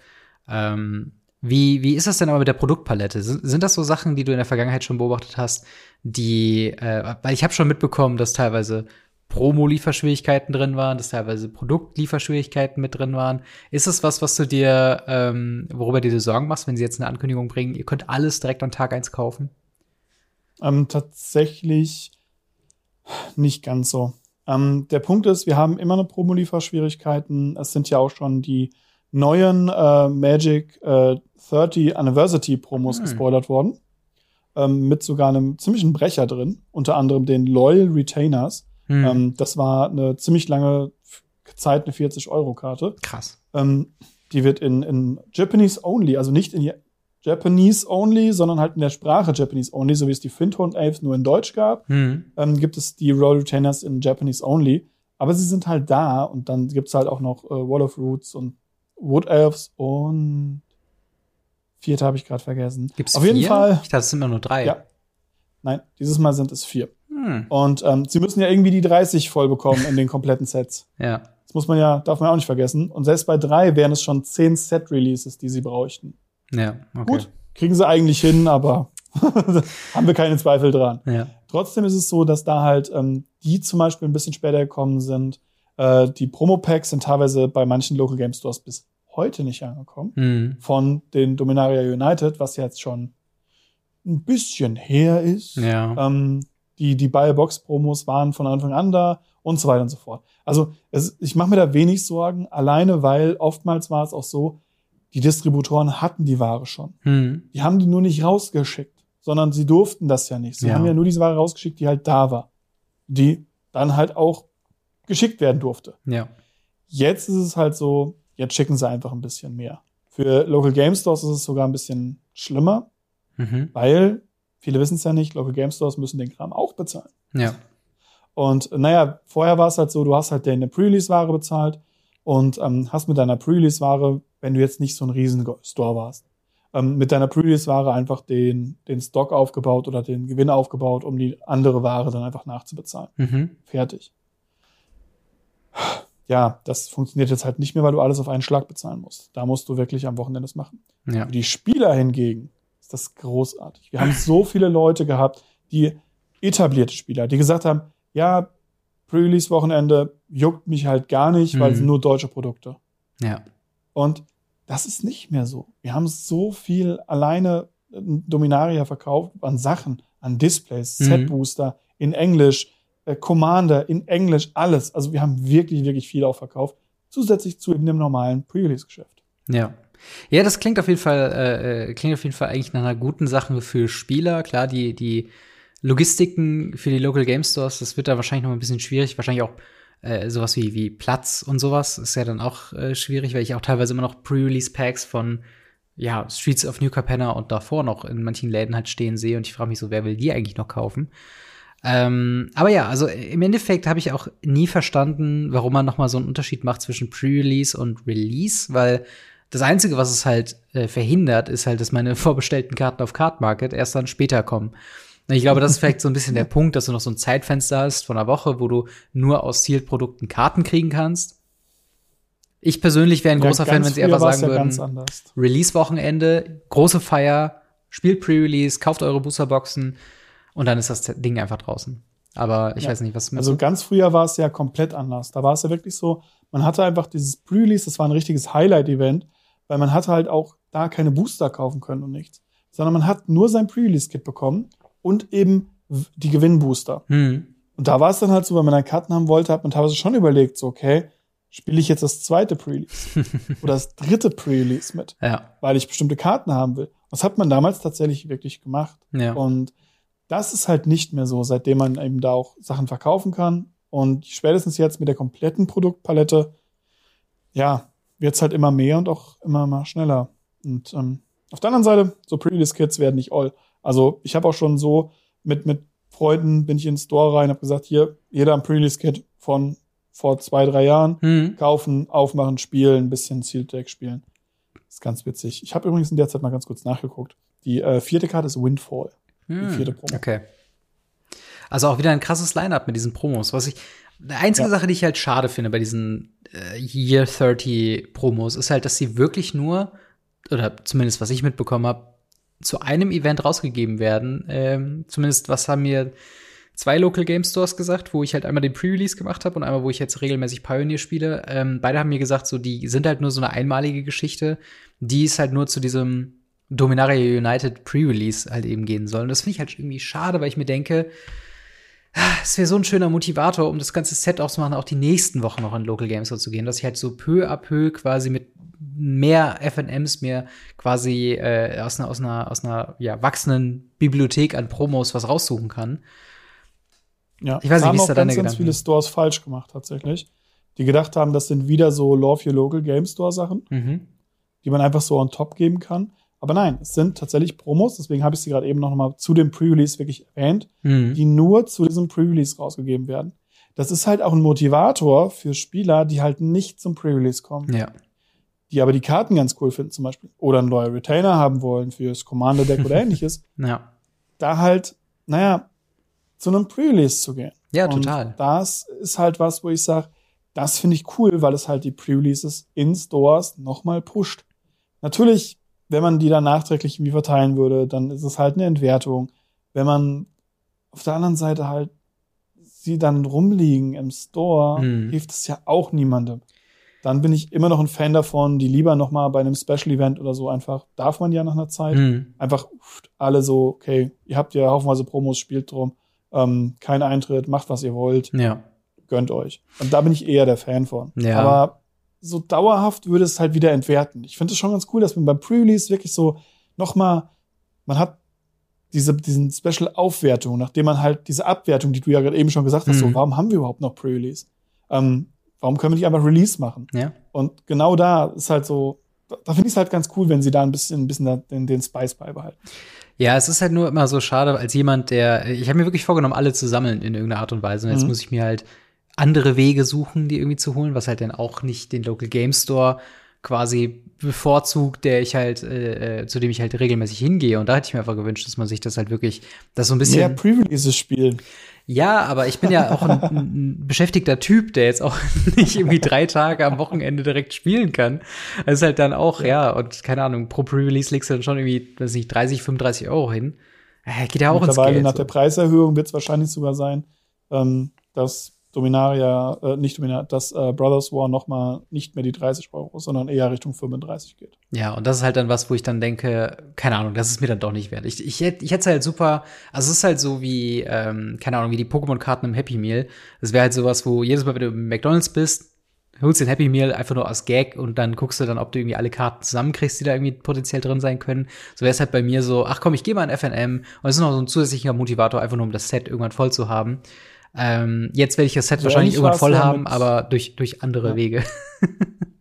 Ähm, wie, wie ist das denn aber mit der Produktpalette? Sind, sind das so Sachen, die du in der Vergangenheit schon beobachtet hast, die, äh, weil ich habe schon mitbekommen, dass teilweise Promo-Lieferschwierigkeiten drin waren, dass teilweise Produktlieferschwierigkeiten mit drin waren. Ist es was, was du dir, ähm, worüber du dir Sorgen machst, wenn sie jetzt eine Ankündigung bringen, ihr könnt alles direkt an Tag eins kaufen? Ähm, tatsächlich nicht ganz so. Ähm, der Punkt ist, wir haben immer noch Promo-Lieferschwierigkeiten. Es sind ja auch schon die neuen äh, Magic äh, 30 Anniversary Promos Hm. gespoilert worden. Ähm, mit sogar einem ziemlichen Brecher drin. Unter anderem den Loyal Retainers. Hm. Ähm, das war eine ziemlich lange Zeit, eine 40-Euro-Karte. Krass. Ähm, die wird in, in Japanese only, also nicht in Ja- Japanese only, sondern halt in der Sprache Japanese only, so wie es die Findhorn Elves nur in Deutsch gab, Hm. ähm, gibt es die Royal Retainers in Japanese only. Aber sie sind halt da und dann gibt's halt auch noch äh, Wall of Roots und Wood Elves und vierte habe ich gerade vergessen. Gibt's Auf jeden vier? Fall. Ich dachte, es sind immer nur drei. Ja. Nein, dieses Mal sind es vier. Hm. Und ähm, sie müssen ja irgendwie die 30 voll bekommen in den kompletten Sets. *laughs* Ja. Das muss man ja, darf man auch nicht vergessen. Und selbst bei drei wären es schon zehn Set-Releases, die sie bräuchten. Ja, okay. Gut, kriegen sie eigentlich hin, aber *laughs* haben wir keine Zweifel dran. Ja. Trotzdem ist es so, dass da halt ähm, die zum Beispiel ein bisschen später gekommen sind. Äh, die Promo-Packs sind teilweise bei manchen Local Game Stores bis heute nicht angekommen. Hm. Von den Dominaria United, was jetzt schon ein bisschen her ist. Ja. Ähm, die die Buy-Box-Promos waren von Anfang an da und so weiter und so fort. Also es, ich mache mir da wenig Sorgen, alleine weil oftmals war es auch so, die Distributoren hatten die Ware schon. Hm. Die haben die nur nicht rausgeschickt, sondern sie durften das ja nicht. Sie Ja. haben ja nur diese Ware rausgeschickt, die halt da war, die dann halt auch geschickt werden durfte. Ja. Jetzt ist es halt so, jetzt schicken sie einfach ein bisschen mehr. Für Local Game Stores ist es sogar ein bisschen schlimmer, Mhm. weil viele wissen es ja nicht, Local Game Stores müssen den Kram auch bezahlen. Ja. Und naja, vorher war es halt so, du hast halt deine Pre-Release-Ware bezahlt und ähm, hast mit deiner Pre-Release-Ware, wenn du jetzt nicht so ein riesen Store warst, ähm, mit deiner Pre-Release-Ware einfach den, den Stock aufgebaut oder den Gewinn aufgebaut, um die andere Ware dann einfach nachzubezahlen. Mhm. Fertig. Ja, das funktioniert jetzt halt nicht mehr, weil du alles auf einen Schlag bezahlen musst. Da musst du wirklich am Wochenende das machen. Ja. Für die Spieler hingegen ist das großartig. Wir haben so viele Leute gehabt, die etablierte Spieler, die gesagt haben, ja, Pre-Release-Wochenende juckt mich halt gar nicht, weil es Mhm. sind nur deutsche Produkte. Ja. Und das ist nicht mehr so. Wir haben so viel alleine äh, Dominaria verkauft an Sachen, an Displays, Mhm. Set-Booster in Englisch, äh, Commander in Englisch, alles. Also wir haben wirklich, wirklich viel auch verkauft. Zusätzlich zu eben dem normalen Pre-Release-Geschäft. Ja. Ja, das klingt auf jeden Fall, äh, äh, klingt auf jeden Fall eigentlich nach einer guten Sache für Spieler. Klar, die, die Logistiken für die Local Game Stores, das wird da wahrscheinlich noch ein bisschen schwierig. Wahrscheinlich auch äh, sowas wie, wie Platz und sowas ist ja dann auch äh, schwierig, weil ich auch teilweise immer noch Pre-Release-Packs von ja, Streets of New Capenna und davor noch in manchen Läden halt stehen sehe und ich frage mich so, wer will die eigentlich noch kaufen? Ähm, aber ja, also im Endeffekt habe ich auch nie verstanden, warum man noch mal so einen Unterschied macht zwischen Pre-Release und Release, weil das Einzige, was es halt äh, verhindert, ist halt, dass meine *laughs* vorbestellten Karten auf Card Market erst dann später kommen. Und ich glaube, das ist vielleicht so ein bisschen der *laughs* Punkt, dass du noch so ein Zeitfenster hast von einer Woche, wo du nur aus Sealed-Produkten Karten kriegen kannst. Ich persönlich wäre ein Ja, großer Fan, wenn sie einfach sagen ja würden. Release-Wochenende, große Feier, spielt Pre-Release, kauft eure Boosterboxen und dann ist das Ding einfach draußen. Aber ich Ja. weiß nicht, was Also ganz früher war es ja komplett anders. Da war es ja wirklich so, man hatte einfach dieses Pre-Release, das war ein richtiges Highlight-Event, weil man hatte halt auch da keine Booster kaufen können und nichts. Sondern man hat nur sein Pre-Release-Kit bekommen und eben die Gewinnbooster. hm. Und da war es dann halt so, wenn man dann Karten haben wollte, hat man teilweise schon überlegt, so, okay, spiele ich jetzt das zweite Pre-Release *laughs* oder das dritte Pre-Release mit, Ja, weil ich bestimmte Karten haben will. Das hat man damals tatsächlich wirklich gemacht. ja. Und das ist halt nicht mehr so, seitdem man eben da auch Sachen verkaufen kann. Und spätestens jetzt mit der kompletten Produktpalette, ja, wird's halt immer mehr und auch immer mal schneller. Und ähm, auf der anderen Seite, so Pre-Release-Kits werden nicht all. Also ich habe auch schon so mit, mit Freunden bin ich in den Store rein, habe gesagt, hier, jeder ein Pre-Release-Kit von vor zwei, drei Jahren Hm. kaufen, aufmachen, spielen, ein bisschen Sealed Deck spielen. ist ganz witzig. Ich habe übrigens in der Zeit mal ganz kurz nachgeguckt. Die äh, vierte Karte ist Windfall. Hm. vierte Promo. Okay. Also auch wieder ein krasses Line-Up mit diesen Promos. Was ich, die einzige Ja. Sache, die ich halt schade finde bei diesen äh, Year 30 Promos, ist halt, dass sie wirklich nur, oder zumindest was ich mitbekommen habe, zu einem Event rausgegeben werden. Ähm, zumindest was haben mir zwei Local Game Stores gesagt, wo ich halt einmal den Pre-Release gemacht habe und einmal, wo ich jetzt regelmäßig Pioneer spiele. Ähm, beide haben mir gesagt, so die sind halt nur so eine einmalige Geschichte, die ist halt nur zu diesem Dominaria United Pre-Release halt eben gehen soll. Und das finde ich halt irgendwie schade, weil ich mir denke, es wäre so ein schöner Motivator, um das ganze Set auszumachen, auch die nächsten Wochen noch in Local Games Store zu gehen, dass ich halt so peu à peu quasi mit mehr FNMs mir quasi äh, aus einer, aus einer, aus einer ja, wachsenden Bibliothek an Promos was raussuchen kann. Ja, Ich weiß nicht, wie ist auch da ganz, deine ganz Gedanken? viele Stores falsch gemacht tatsächlich. Die gedacht haben, das sind wieder so Love Your Local Game Store Sachen, Mhm. die man einfach so on top geben kann. Aber nein, es sind tatsächlich Promos, deswegen habe ich sie gerade eben noch mal zu dem Pre-Release wirklich erwähnt, Mhm. die nur zu diesem Pre-Release rausgegeben werden. Das ist halt auch ein Motivator für Spieler, die halt nicht zum Pre-Release kommen, Ja. die aber die Karten ganz cool finden zum Beispiel oder einen Loyal Retainer haben wollen fürs Commander Deck oder *laughs* ähnliches. Ja. Da halt, naja, zu einem Pre-Release zu gehen. Ja, Und total. das ist halt was, wo ich sage, das finde ich cool, weil es halt die Pre-Releases in Stores nochmal pusht. Natürlich, wenn man die dann nachträglich irgendwie verteilen würde, dann ist es halt eine Entwertung. Wenn man auf der anderen Seite halt sie dann rumliegen im Store, Mhm. hilft es ja auch niemandem. Dann bin ich immer noch ein Fan davon, die lieber nochmal bei einem Special Event oder so einfach, darf man ja nach einer Zeit, Mhm. einfach uff, alle so, okay, ihr habt ja haufenweise Promos, spielt drum, ähm, kein Eintritt, macht was ihr wollt, Ja. gönnt euch. Und da bin ich eher der Fan von. Ja. Aber so dauerhaft würde es halt wieder entwerten. Ich finde es schon ganz cool, dass man beim Pre-Release wirklich so nochmal, man hat diese, diesen Special-Aufwertung, nachdem man halt diese Abwertung, die du ja gerade eben schon gesagt hast, Mhm. so, warum haben wir überhaupt noch Pre-Release? Ähm, warum können wir nicht einfach Release machen? Ja. Und genau da ist halt so, da, da finde ich es halt ganz cool, wenn sie da ein bisschen, ein bisschen den, den Spice beibehalten. Ja, es ist halt nur immer so schade, als jemand, der, ich habe mir wirklich vorgenommen, alle zu sammeln in irgendeiner Art und Weise. Und jetzt Mhm. muss ich mir halt andere Wege suchen, die irgendwie zu holen, was halt dann auch nicht den Local Game Store quasi bevorzugt, der ich halt, äh, äh, zu dem ich halt regelmäßig hingehe. Und da hätte ich mir einfach gewünscht, dass man sich das halt wirklich, das so ein bisschen. Mehr Pre-Releases spielen. Ja, aber ich bin ja auch ein, ein, beschäftigter Typ, der jetzt auch *laughs* nicht irgendwie drei Tage am Wochenende direkt spielen kann. Das ist halt dann auch, ja, und keine Ahnung, pro Pre-Release legst du dann schon irgendwie, weiß nicht, 30, 35 Euro hin. Äh, geht ja auch ins Geld. Nach so. der Preiserhöhung wird es wahrscheinlich sogar sein, ähm, dass Dominaria, äh, nicht Dominaria, dass äh, Brothers War nochmal nicht mehr die 30 Euro, sondern eher Richtung 35 geht. Ja, und das ist halt dann was, wo ich dann denke, keine Ahnung, das ist mir dann doch nicht wert. Ich, ich, ich hätte es halt super, also es ist halt so wie, ähm, keine Ahnung, wie die Pokémon-Karten im Happy Meal. Das wäre halt sowas, wo jedes Mal, wenn du im McDonalds bist, holst den Happy Meal einfach nur aus Gag und dann guckst du dann, ob du irgendwie alle Karten zusammenkriegst, die da irgendwie potenziell drin sein können. So wäre es halt bei mir so, ach komm, ich gehe mal in FNM und es ist noch so ein zusätzlicher Motivator, einfach nur um das Set irgendwann voll zu haben. Ähm, jetzt werde ich das Set so wahrscheinlich irgendwann voll haben, aber durch, durch andere ja. Wege.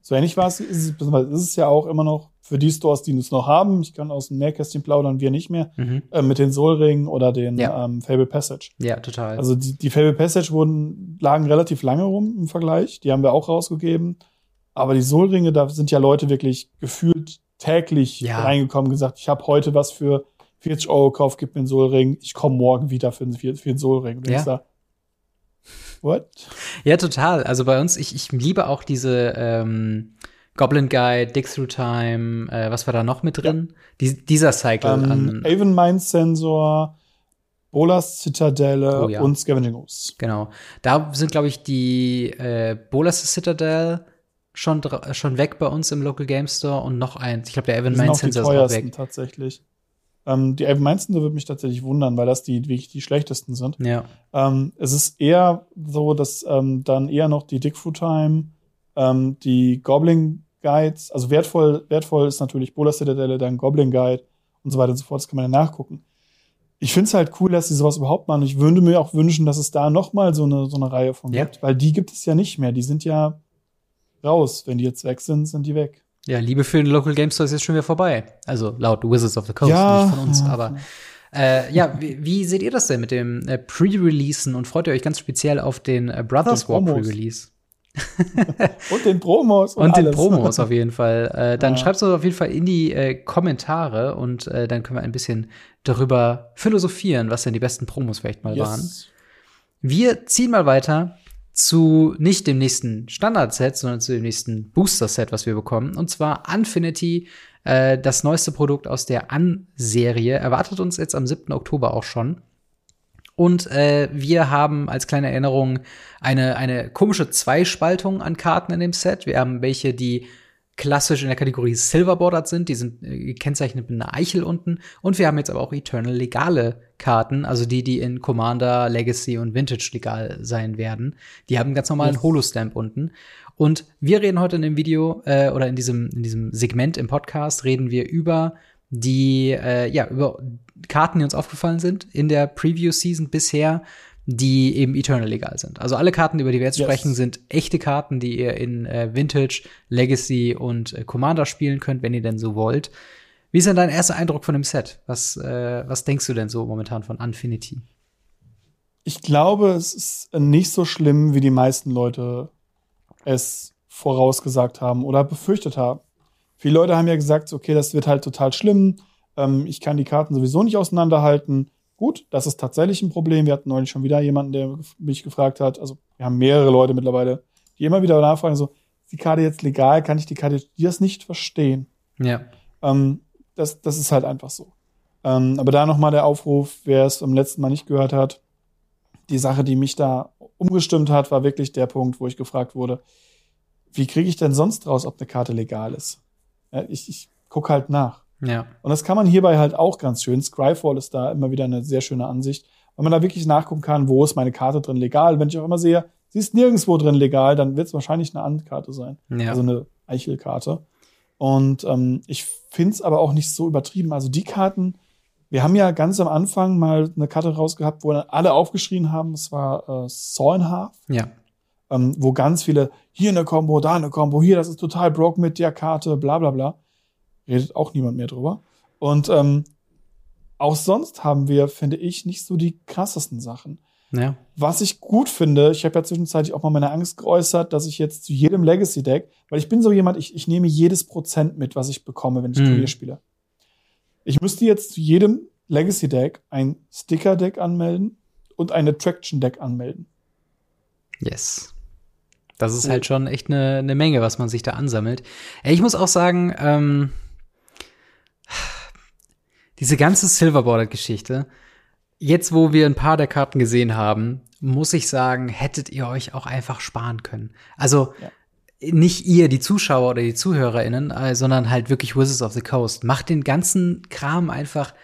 so ähnlich war es, ist, ist es ja auch immer noch für die Stores, die es noch haben. Ich kann aus dem Mehrkästchen plaudern, wir nicht mehr, mhm. äh, mit den Soulringen oder den ja. ähm, Fable Passage. Ja, total. Also die, die Fable Passage wurden, lagen relativ lange rum im Vergleich. Die haben wir auch rausgegeben. Aber die Soulringe, da sind ja Leute wirklich gefühlt täglich ja. reingekommen, gesagt, ich habe heute was für 40 Euro gekauft, gib mir einen Soulring, ich komme morgen wieder für einen, für einen Soulring. Und ja. ich sag, What? Ja, total. Also bei uns, ich, ich liebe auch diese ähm, Goblin Guide, Dig Through Time, äh, was war da noch mit drin? Ja. Die, dieser Cycle ähm, an. Avon Mind Sensor, Bolas Zitadelle oh, ja. und Scavenging Ooze. Genau. Da sind, glaube ich, die äh, Bolas Citadel schon, schon weg bei uns im Local Game Store und noch eins. Ich glaube, der Avon Mind Sensor ist auch weg. tatsächlich. Ähm, die allgemeinsten würde mich tatsächlich wundern, weil das die wirklich die schlechtesten sind. Ja. Ähm, es ist eher so, dass ähm, dann eher noch die Dick Through Time, ähm, die Goblin Guides, also wertvoll, wertvoll ist natürlich Bola Citadelle, dann Goblin Guide und so weiter und so fort. Das kann man ja nachgucken. Ich finde es halt cool, dass sie sowas überhaupt machen. Ich würde mir auch wünschen, dass es da noch mal so eine, so eine Reihe von ja. gibt, weil die gibt es ja nicht mehr. Die sind ja raus. Wenn die jetzt weg sind, sind die weg. Ja, Liebe für den Local Game Store ist jetzt schon wieder vorbei. Also laut Wizards of the Coast, ja, nicht von uns, ja. aber äh, ja, wie, wie, seht ihr das denn mit dem äh, Pre-Releasen und freut ihr euch ganz speziell auf den äh, Brothers War Pre-Release? *laughs* und den Promos. Und, und den Promos auf jeden Fall. Äh, dann ja. schreibt es uns auf jeden Fall in die äh, Kommentare und äh, dann können wir ein bisschen darüber philosophieren, was denn die besten Promos vielleicht mal yes. waren. Wir ziehen mal weiter zu nicht dem nächsten Standard-Set, sondern zu dem nächsten Booster-Set, was wir bekommen. Und zwar Infinity, äh, das neueste Produkt aus der An-Serie, erwartet uns jetzt am 7. Oktober auch schon. Und äh, wir haben als kleine Erinnerung eine, eine komische Zweispaltung an Karten in dem Set. Wir haben welche, die klassisch in der Kategorie Silver Bordered sind. Die sind äh, gekennzeichnet mit einer Eichel unten. Und wir haben jetzt aber auch Eternal legale Karten, also die, die in Commander, Legacy und Vintage legal sein werden. Die haben ganz normalen. Holostamp unten. Und wir reden heute in dem Video äh, oder in diesem, in diesem Segment im Podcast reden wir über die, äh, ja, über Karten, die uns aufgefallen sind in der Preview-Season bisher, die eben Eternal legal sind. Also alle Karten, über die wir jetzt yes. sprechen, sind echte Karten, die ihr in äh, Vintage, Legacy und äh, Commander spielen könnt, wenn ihr denn so wollt. Wie ist denn dein erster Eindruck von dem Set? Was, äh, was denkst du denn so momentan von Infinity? Ich glaube, es ist nicht so schlimm, wie die meisten Leute es vorausgesagt haben oder befürchtet haben. Viele Leute haben ja gesagt, okay, das wird halt total schlimm. Ähm, ich kann die Karten sowieso nicht auseinanderhalten. Gut, das ist tatsächlich ein Problem. Wir hatten neulich schon wieder jemanden, der mich gefragt hat. Also wir haben mehrere Leute mittlerweile, die immer wieder nachfragen, so, ist die Karte jetzt legal? Kann ich die Karte, die das nicht verstehen? Ja. Ähm, das, das ist halt einfach so. Ähm, aber da nochmal der Aufruf, wer es beim letzten Mal nicht gehört hat. Die Sache, die mich da umgestimmt hat, war wirklich der Punkt, wo ich gefragt wurde, wie kriege ich denn sonst raus, ob eine Karte legal ist? Ja, ich ich gucke halt nach. Ja. Und das kann man hierbei halt auch ganz schön. Scryfall ist da immer wieder eine sehr schöne Ansicht, weil man da wirklich nachgucken kann, wo ist meine Karte drin legal. Wenn ich auch immer sehe, sie ist nirgendwo drin legal, dann wird es wahrscheinlich eine Andkarte sein. Ja. Also eine Eichelkarte. Und ähm, ich finde es aber auch nicht so übertrieben. Also die Karten, wir haben ja ganz am Anfang mal eine Karte rausgehabt, wo alle aufgeschrien haben, es war äh, Saw in Half. Ja. Ähm, wo ganz viele, hier eine Combo, da eine Combo, hier, das ist total broke mit der Karte, bla bla bla redet auch niemand mehr drüber. Und ähm, auch sonst haben wir, finde ich, nicht so die krassesten Sachen. Ja. Was ich gut finde, ich habe ja zwischenzeitlich auch mal meine Angst geäußert, dass ich jetzt zu jedem Legacy-Deck, weil ich bin so jemand, ich, ich nehme jedes Prozent mit, was ich bekomme, wenn ich Mhm. Turnier spiele. Ich müsste jetzt zu jedem Legacy-Deck ein Sticker-Deck anmelden und ein Attraction-Deck anmelden. Yes. Das ist halt schon echt eine ne Menge, was man sich da ansammelt. Ich muss auch sagen, ähm, diese ganze Silverborder-Geschichte, jetzt wo wir ein paar der Karten gesehen haben, muss ich sagen, hättet ihr euch auch einfach sparen können. Also nicht ihr, die Zuschauer oder die ZuhörerInnen, äh, sondern halt wirklich Wizards of the Coast. Macht den ganzen Kram einfach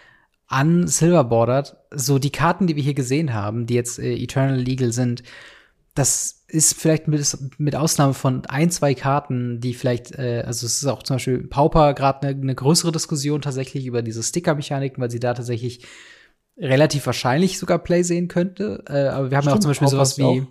an Silverbordered. So die Karten, die wir hier gesehen haben, die jetzt äh, Eternal Legal sind, das ist vielleicht mit, mit Ausnahme von ein, zwei Karten, die vielleicht, äh, also es ist auch zum Beispiel Pauper gerade eine ne größere Diskussion tatsächlich über diese Sticker-Mechaniken, weil sie da tatsächlich relativ wahrscheinlich sogar Play sehen könnte. Äh, aber wir haben ja auch Stimmt, zum Beispiel sowas wie auch.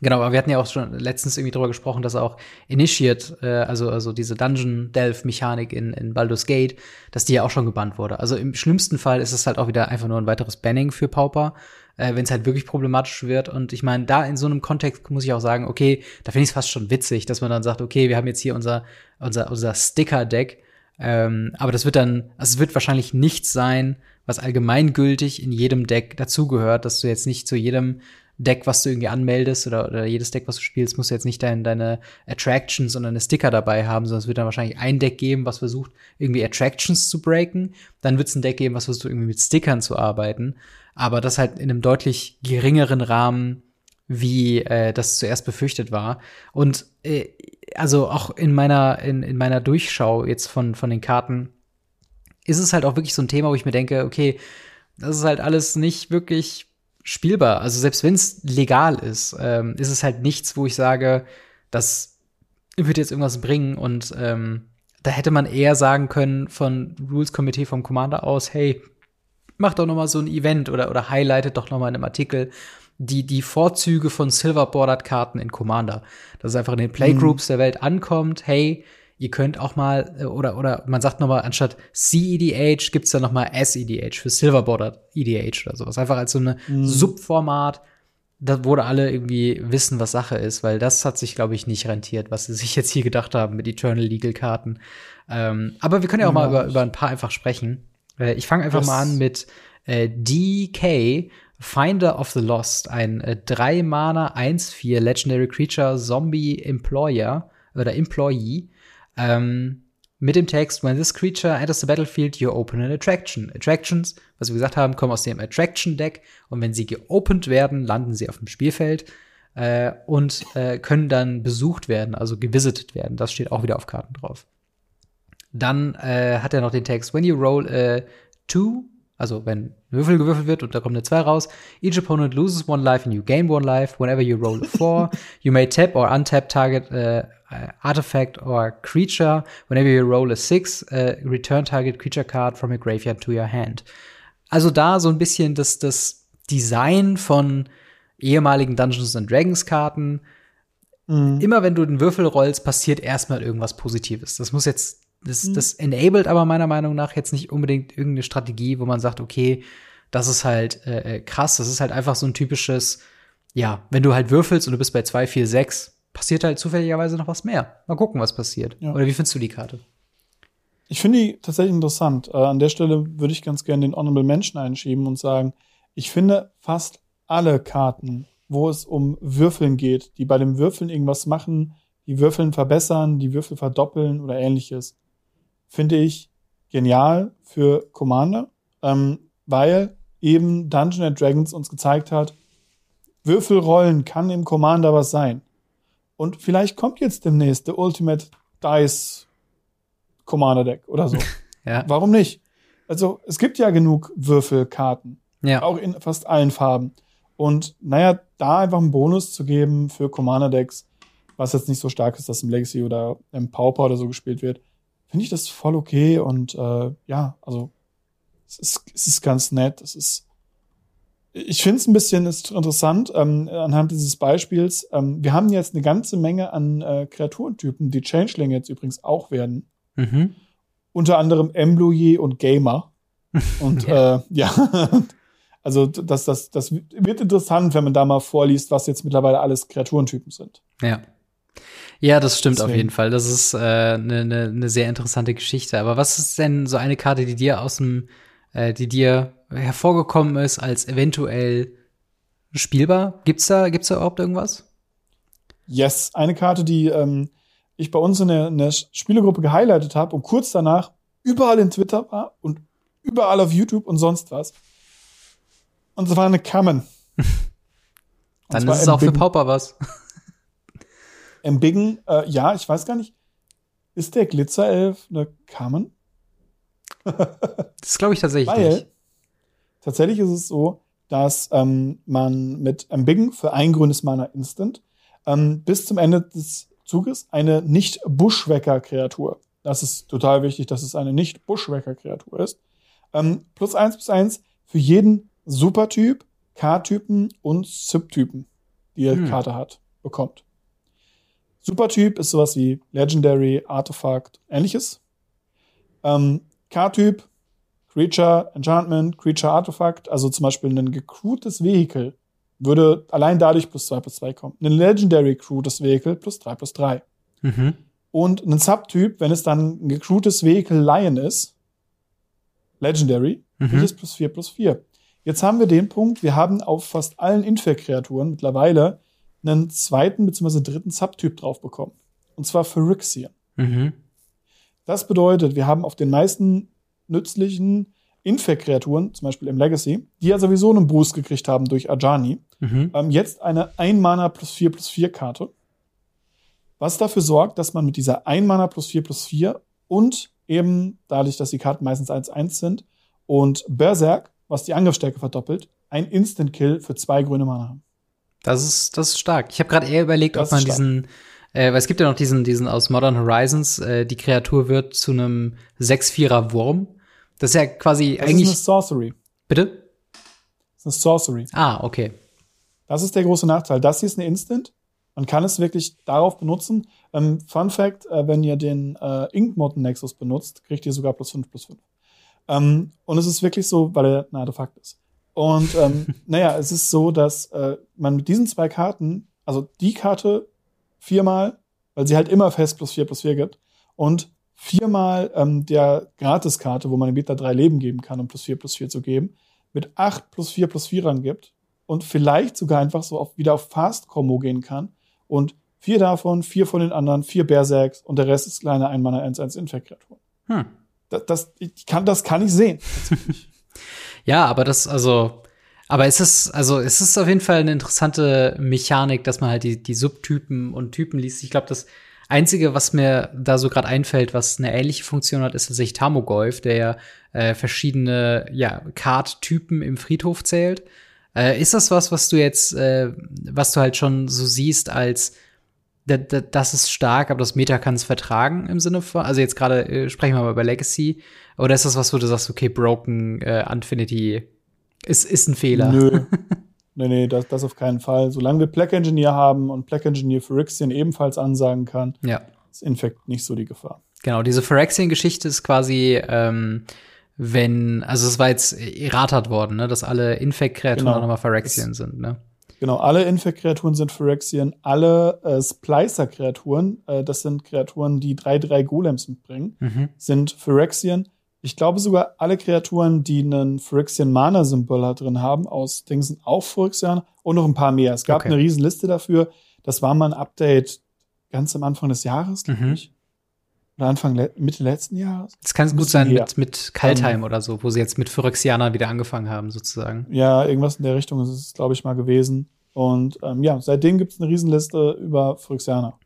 Genau, aber wir hatten ja auch schon letztens irgendwie drüber gesprochen, dass auch Initiate, äh, also, also diese Dungeon-Delve-Mechanik in, in Baldur's Gate, dass die ja auch schon gebannt wurde. Also im schlimmsten Fall ist es halt auch wieder einfach nur ein weiteres Banning für Pauper, äh, wenn es halt wirklich problematisch wird. Und ich meine, da in so einem Kontext muss ich auch sagen, okay, da finde ich es fast schon witzig, dass man dann sagt, okay, wir haben jetzt hier unser, unser, unser Sticker-Deck, ähm, aber das wird dann, also es wird wahrscheinlich nichts sein, was allgemeingültig in jedem Deck dazugehört, dass du jetzt nicht zu jedem Deck, was du irgendwie anmeldest oder, oder jedes Deck, was du spielst, musst du jetzt nicht dein, deine Attractions und deine Sticker dabei haben, sondern es wird dann wahrscheinlich ein Deck geben, was versucht, irgendwie Attractions zu breaken. Dann wird es ein Deck geben, was versucht, irgendwie mit Stickern zu arbeiten. Aber das halt in einem deutlich geringeren Rahmen, wie äh, das zuerst befürchtet war. Und äh, also auch in meiner, in, in meiner Durchschau jetzt von, von den Karten ist es halt auch wirklich so ein Thema, wo ich mir denke, okay, das ist halt alles nicht wirklich spielbar. Also selbst wenn es legal ist, ähm, ist es halt nichts, wo ich sage, das wird jetzt irgendwas bringen. Und ähm, da hätte man eher sagen können von Rules Committee vom Commander aus, hey, mach doch noch mal so ein Event oder oder highlightet doch noch mal in einem Artikel die die Vorzüge von Silverbordered Karten in Commander, dass es einfach in den Playgroups der Welt ankommt. Hey, ihr könnt auch mal äh, oder oder man sagt noch mal anstatt CEDH gibt's da noch mal SEDH für Silverbordered EDH oder sowas. Einfach als so eine Subformat, da wo da alle irgendwie wissen, was Sache ist, weil das hat sich glaube ich nicht rentiert, was sie *laughs* sich jetzt hier gedacht haben mit Eternal Legal Karten. Ähm, aber wir können ja auch mal Ja. über über ein paar einfach sprechen. Äh, ich fange einfach mal an mit äh, DK, Finder of the Lost, ein äh, 3 Mana 1-4 Legendary Creature Zombie Employer oder Employee. Ähm, mit dem Text, when this creature enters the battlefield, you open an attraction. Attractions, was wir gesagt haben, kommen aus dem Attraction-Deck und wenn sie geopend werden, landen sie auf dem Spielfeld äh, und äh, können dann besucht werden, also gevisitet werden. Das steht auch wieder auf Karten drauf. Dann äh, hat er noch den Text, when you roll a two, also wenn ein Würfel gewürfelt wird und da kommt eine 2 raus, each opponent loses one life and you gain one life. Whenever you roll a 4, *laughs* you may tap or untap target uh, uh, artifact or creature. Whenever you roll a 6, uh, return target creature card from your graveyard to your hand. Also da so ein bisschen das, das Design von ehemaligen Dungeons and Dragons Karten, immer wenn du den Würfel rollst, passiert erstmal irgendwas Positives. Das muss jetzt, das, das enabled aber meiner Meinung nach jetzt nicht unbedingt irgendeine Strategie, wo man sagt, okay, das ist halt äh, äh, krass. Das ist halt einfach so ein typisches, ja, wenn du halt würfelst und du bist bei 2, 4, 6, passiert halt zufälligerweise noch was mehr. Mal gucken, was passiert. Ja. Oder wie findest du die Karte? Ich finde die tatsächlich interessant. Äh, an der Stelle würde ich ganz gerne den Honorable Mention einschieben und sagen, ich finde fast alle Karten, wo es um Würfeln geht, die bei dem Würfeln irgendwas machen, die Würfeln verbessern, die Würfel verdoppeln oder ähnliches, finde ich genial für Commander, ähm, weil eben Dungeon and Dragons uns gezeigt hat, Würfelrollen kann im Commander was sein. Und vielleicht kommt jetzt demnächst der Ultimate Dice Commander Deck oder so. *laughs* Ja. Warum nicht? Also, es gibt ja genug Würfelkarten, Ja. auch in fast allen Farben. Und naja, da einfach einen Bonus zu geben für Commander Decks, was jetzt nicht so stark ist, dass im Legacy oder im Pauper oder so gespielt wird, finde ich das voll okay. Und äh, ja, also es ist, es ist ganz nett. Es ist ich finde es ein bisschen ist interessant ähm, anhand dieses Beispiels. Ähm, wir haben jetzt eine ganze Menge an äh, Kreaturentypen, die Changeling jetzt übrigens auch werden Mhm. unter anderem Embloyer und Gamer. *laughs* Und ja, äh, ja. *laughs* Also das, das, das wird interessant, wenn man da mal vorliest, was jetzt mittlerweile alles Kreaturentypen sind. Ja. Ja, das stimmt Deswegen. auf jeden Fall. Das ist eine äh, ne, ne, ne sehr interessante Geschichte. Aber was ist denn so eine Karte, die dir aus dem, äh, die dir hervorgekommen ist als eventuell spielbar? Gibt's da, gibt's da überhaupt irgendwas? Yes, eine Karte, die ähm, ich bei uns in der, in der Spielegruppe gehighlightet habe und kurz danach überall in Twitter war und überall auf YouTube und sonst was. Und es war eine Kammen. *laughs* Dann ist es auch für Pauper was. Embiggen, äh, ja, ich weiß gar nicht. Ist der Glitzerelf eine Kammen? das glaube ich tatsächlich Weil, nicht. Tatsächlich ist es so, dass ähm, man mit Embiggen für ein grünes Mana Instant ähm, bis zum Ende des Zuges eine Nicht-Buschwecker-Kreatur. Das ist total wichtig, dass es eine Nicht-Buschwecker-Kreatur ist. Ähm, plus eins plus eins für jeden Supertyp, K-Typen und Subtypen, die die hm. Karte hat, bekommt. Supertyp ist sowas wie Legendary, Artefakt, ähnliches. Ähm, K-Typ, Creature, Enchantment, Creature, Artefakt, also zum Beispiel ein gecrewtes Vehikel würde allein dadurch plus zwei plus zwei kommen. Ein Legendary Crew, das Vehicle, plus drei plus drei. Mhm. Und ein Subtyp, wenn es dann ein gecrewtes Vehicle Lion ist, Legendary, mhm. ist plus vier plus vier. Jetzt haben wir den Punkt, wir haben auf fast allen Infect-Kreaturen mittlerweile einen zweiten bzw. dritten Subtyp drauf bekommen. Und zwar Phyrexian. Mhm. Das bedeutet, wir haben auf den meisten nützlichen Infect-Kreaturen, zum Beispiel im Legacy, die ja sowieso einen Boost gekriegt haben durch Ajani, mhm. ähm, jetzt eine 1 Mana plus 4 plus 4 Karte. Was dafür sorgt, dass man mit dieser 1 Mana plus 4 plus 4 und eben dadurch, dass die Karten meistens 1-1 sind und Berserk, was die Angriffsstärke verdoppelt, ein Instant-Kill für zwei grüne Mana haben. Das ist, das ist stark. Ich habe gerade eher überlegt, das ob man diesen, äh, weil es gibt ja noch diesen, diesen aus Modern Horizons, äh, die Kreatur wird zu einem 6-4er Wurm. Das ist ja quasi das eigentlich. Das ist eine Sorcery. Bitte? Das ist eine Sorcery. Ah, okay. Das ist der große Nachteil. Das hier ist eine Instant. Man kann es wirklich darauf benutzen. Ähm, Fun Fact, äh, wenn ihr den äh, Inkmod Nexus benutzt, kriegt ihr sogar plus 5 plus 5. Ähm, und es ist wirklich so, weil er ein Artefakt ist. Und ähm, *laughs* naja, es ist so, dass äh, man mit diesen zwei Karten, also die Karte viermal, weil sie halt immer fest plus vier plus vier gibt, und viermal ähm, der Gratiskarte, wo man dem Beta drei Leben geben kann, um plus vier plus vier zu geben, mit acht plus vier plus vier rangibt und vielleicht sogar einfach so auf, wieder auf Fast-Combo gehen kann und vier davon, vier von den anderen, vier Berserks und der Rest ist kleine Einmanner 1-1 Infekt-Kreaturen. Hm. Das, das, ich kann, das kann ich sehen. *laughs* ja, aber das, also, aber es ist, also es ist auf jeden Fall eine interessante Mechanik, dass man halt die, die Subtypen und Typen liest. Ich glaube, das Einzige, was mir da so gerade einfällt, was eine ähnliche Funktion hat, ist tatsächlich Tamogolf, der ja äh, verschiedene ja, Card-Typen im Friedhof zählt. Äh, ist das was, was du jetzt, äh, was du halt schon so siehst als das ist stark, aber das Meta kann es vertragen im Sinne von, also jetzt gerade äh, sprechen wir mal über Legacy, oder ist das was, wo du sagst, okay, Broken äh, Infinity ist, ist ein Fehler? Nö. *laughs* Nee, nee, das, das auf keinen Fall. Solange wir Black Engineer haben und Black Engineer Phyrexian ebenfalls ansagen kann, ja. ist Infect nicht so die Gefahr. Genau, diese Phyrexian-Geschichte ist quasi, ähm, wenn, also es war jetzt erratet worden, ne, dass alle Infect-Kreaturen genau. nochmal Phyrexian sind, ne? Genau, alle Infect-Kreaturen sind Phyrexian, alle äh, Splicer-Kreaturen, äh, das sind Kreaturen, die 3-3 Golems mitbringen, mhm. sind Phyrexian. Ich glaube sogar alle Kreaturen, die einen Phyrexian Mana-Symbol drin haben, aus Dingen sind auch Phyrexian und noch ein paar mehr. Es gab okay. eine riesen Liste dafür. Das war mal ein Update ganz am Anfang des Jahres, glaube mhm. ich. Oder Anfang, Mitte letzten Jahres. Es kann gut sein mit, mit Kaltheim um, oder so, wo sie jetzt mit Phyrexianer wieder angefangen haben, sozusagen. Ja, irgendwas in der Richtung ist es, glaube ich, mal gewesen. Und ähm, ja, seitdem gibt es eine Riesenliste über Phyrexianer.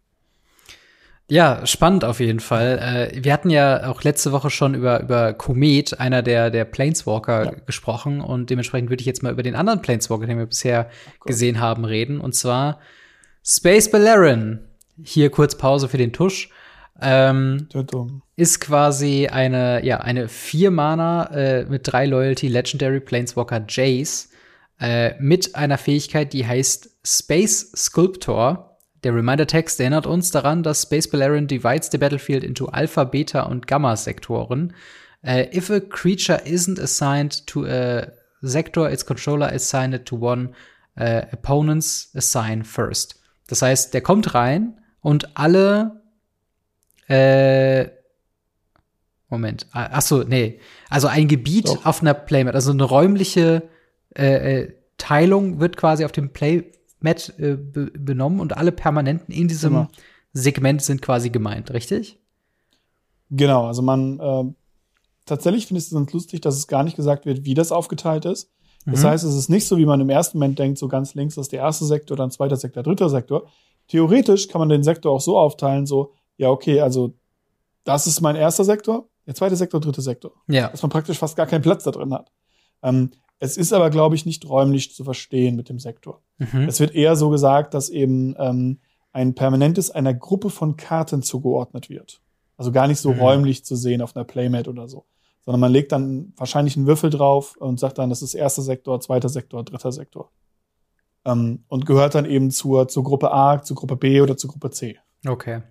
Ja, spannend auf jeden Fall. Äh, wir hatten ja auch letzte Woche schon über, über Komet, einer der, der Planeswalker, ja. gesprochen. Und dementsprechend würde ich jetzt mal über den anderen Planeswalker, den wir bisher cool. gesehen haben, reden. Und zwar Space Ballarin. Hier kurz Pause für den Tusch. Ähm, ist quasi eine, ja, eine vier Mana äh, mit drei Loyalty Legendary Planeswalker Jace äh, mit einer Fähigkeit, die heißt Space Sculptor der Reminder-Text erinnert uns daran, dass Space Balerion divides the battlefield into Alpha, Beta und Gamma-Sektoren. Uh, if a creature isn't assigned to a sector its controller assign it to one uh, opponent's assign first. Das heißt, der kommt rein und alle äh, Moment. Ach so, nee. Also ein Gebiet Doch. auf einer Playmat, also eine räumliche äh, äh Teilung wird quasi auf dem Playmat äh, be benommen und alle Permanenten in diesem genau. Segment sind quasi gemeint, richtig? Genau, also man äh, tatsächlich finde ich es ganz lustig, dass es gar nicht gesagt wird, wie das aufgeteilt ist. Das mhm. heißt, es ist nicht so, wie man im ersten Moment denkt, so ganz links ist der erste Sektor, dann zweiter Sektor, dritter Sektor. Theoretisch kann man den Sektor auch so aufteilen, so, ja, okay, also das ist mein erster Sektor, der zweite Sektor, dritte Sektor. Ja. Dass man praktisch fast gar keinen Platz da drin hat. Ähm, es ist aber, glaube ich, nicht räumlich zu verstehen mit dem Sektor. Mhm. Es wird eher so gesagt, dass eben ähm, ein Permanentes einer Gruppe von Karten zugeordnet wird. Also gar nicht so mhm. räumlich zu sehen auf einer Playmat oder so. Sondern man legt dann wahrscheinlich einen Würfel drauf und sagt dann, das ist erster Sektor, zweiter Sektor, dritter Sektor. Ähm, und gehört dann eben zur, zur Gruppe A, zur Gruppe B oder zur Gruppe C. Okay.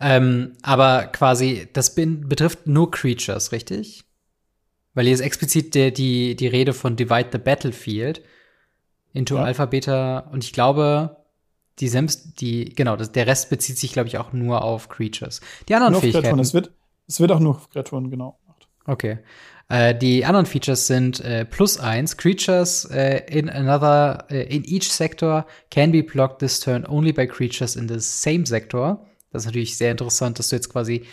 Ähm, aber quasi, das betrifft nur Creatures, richtig? Weil hier ist explizit der, die, die Rede von Divide the Battlefield into ja. Alpha, Beta und ich glaube, die Sems, die, genau, das, der Rest bezieht sich, glaube ich, auch nur auf Creatures. Die anderen nur Fähigkeiten. Es wird, es wird auch nur auf Kreaturen, genau. Okay. Äh, die anderen Features sind äh, plus eins. Creatures äh, in another, äh, in each sector can be blocked this turn only by creatures in the same sector. Das ist natürlich sehr interessant, dass du jetzt quasi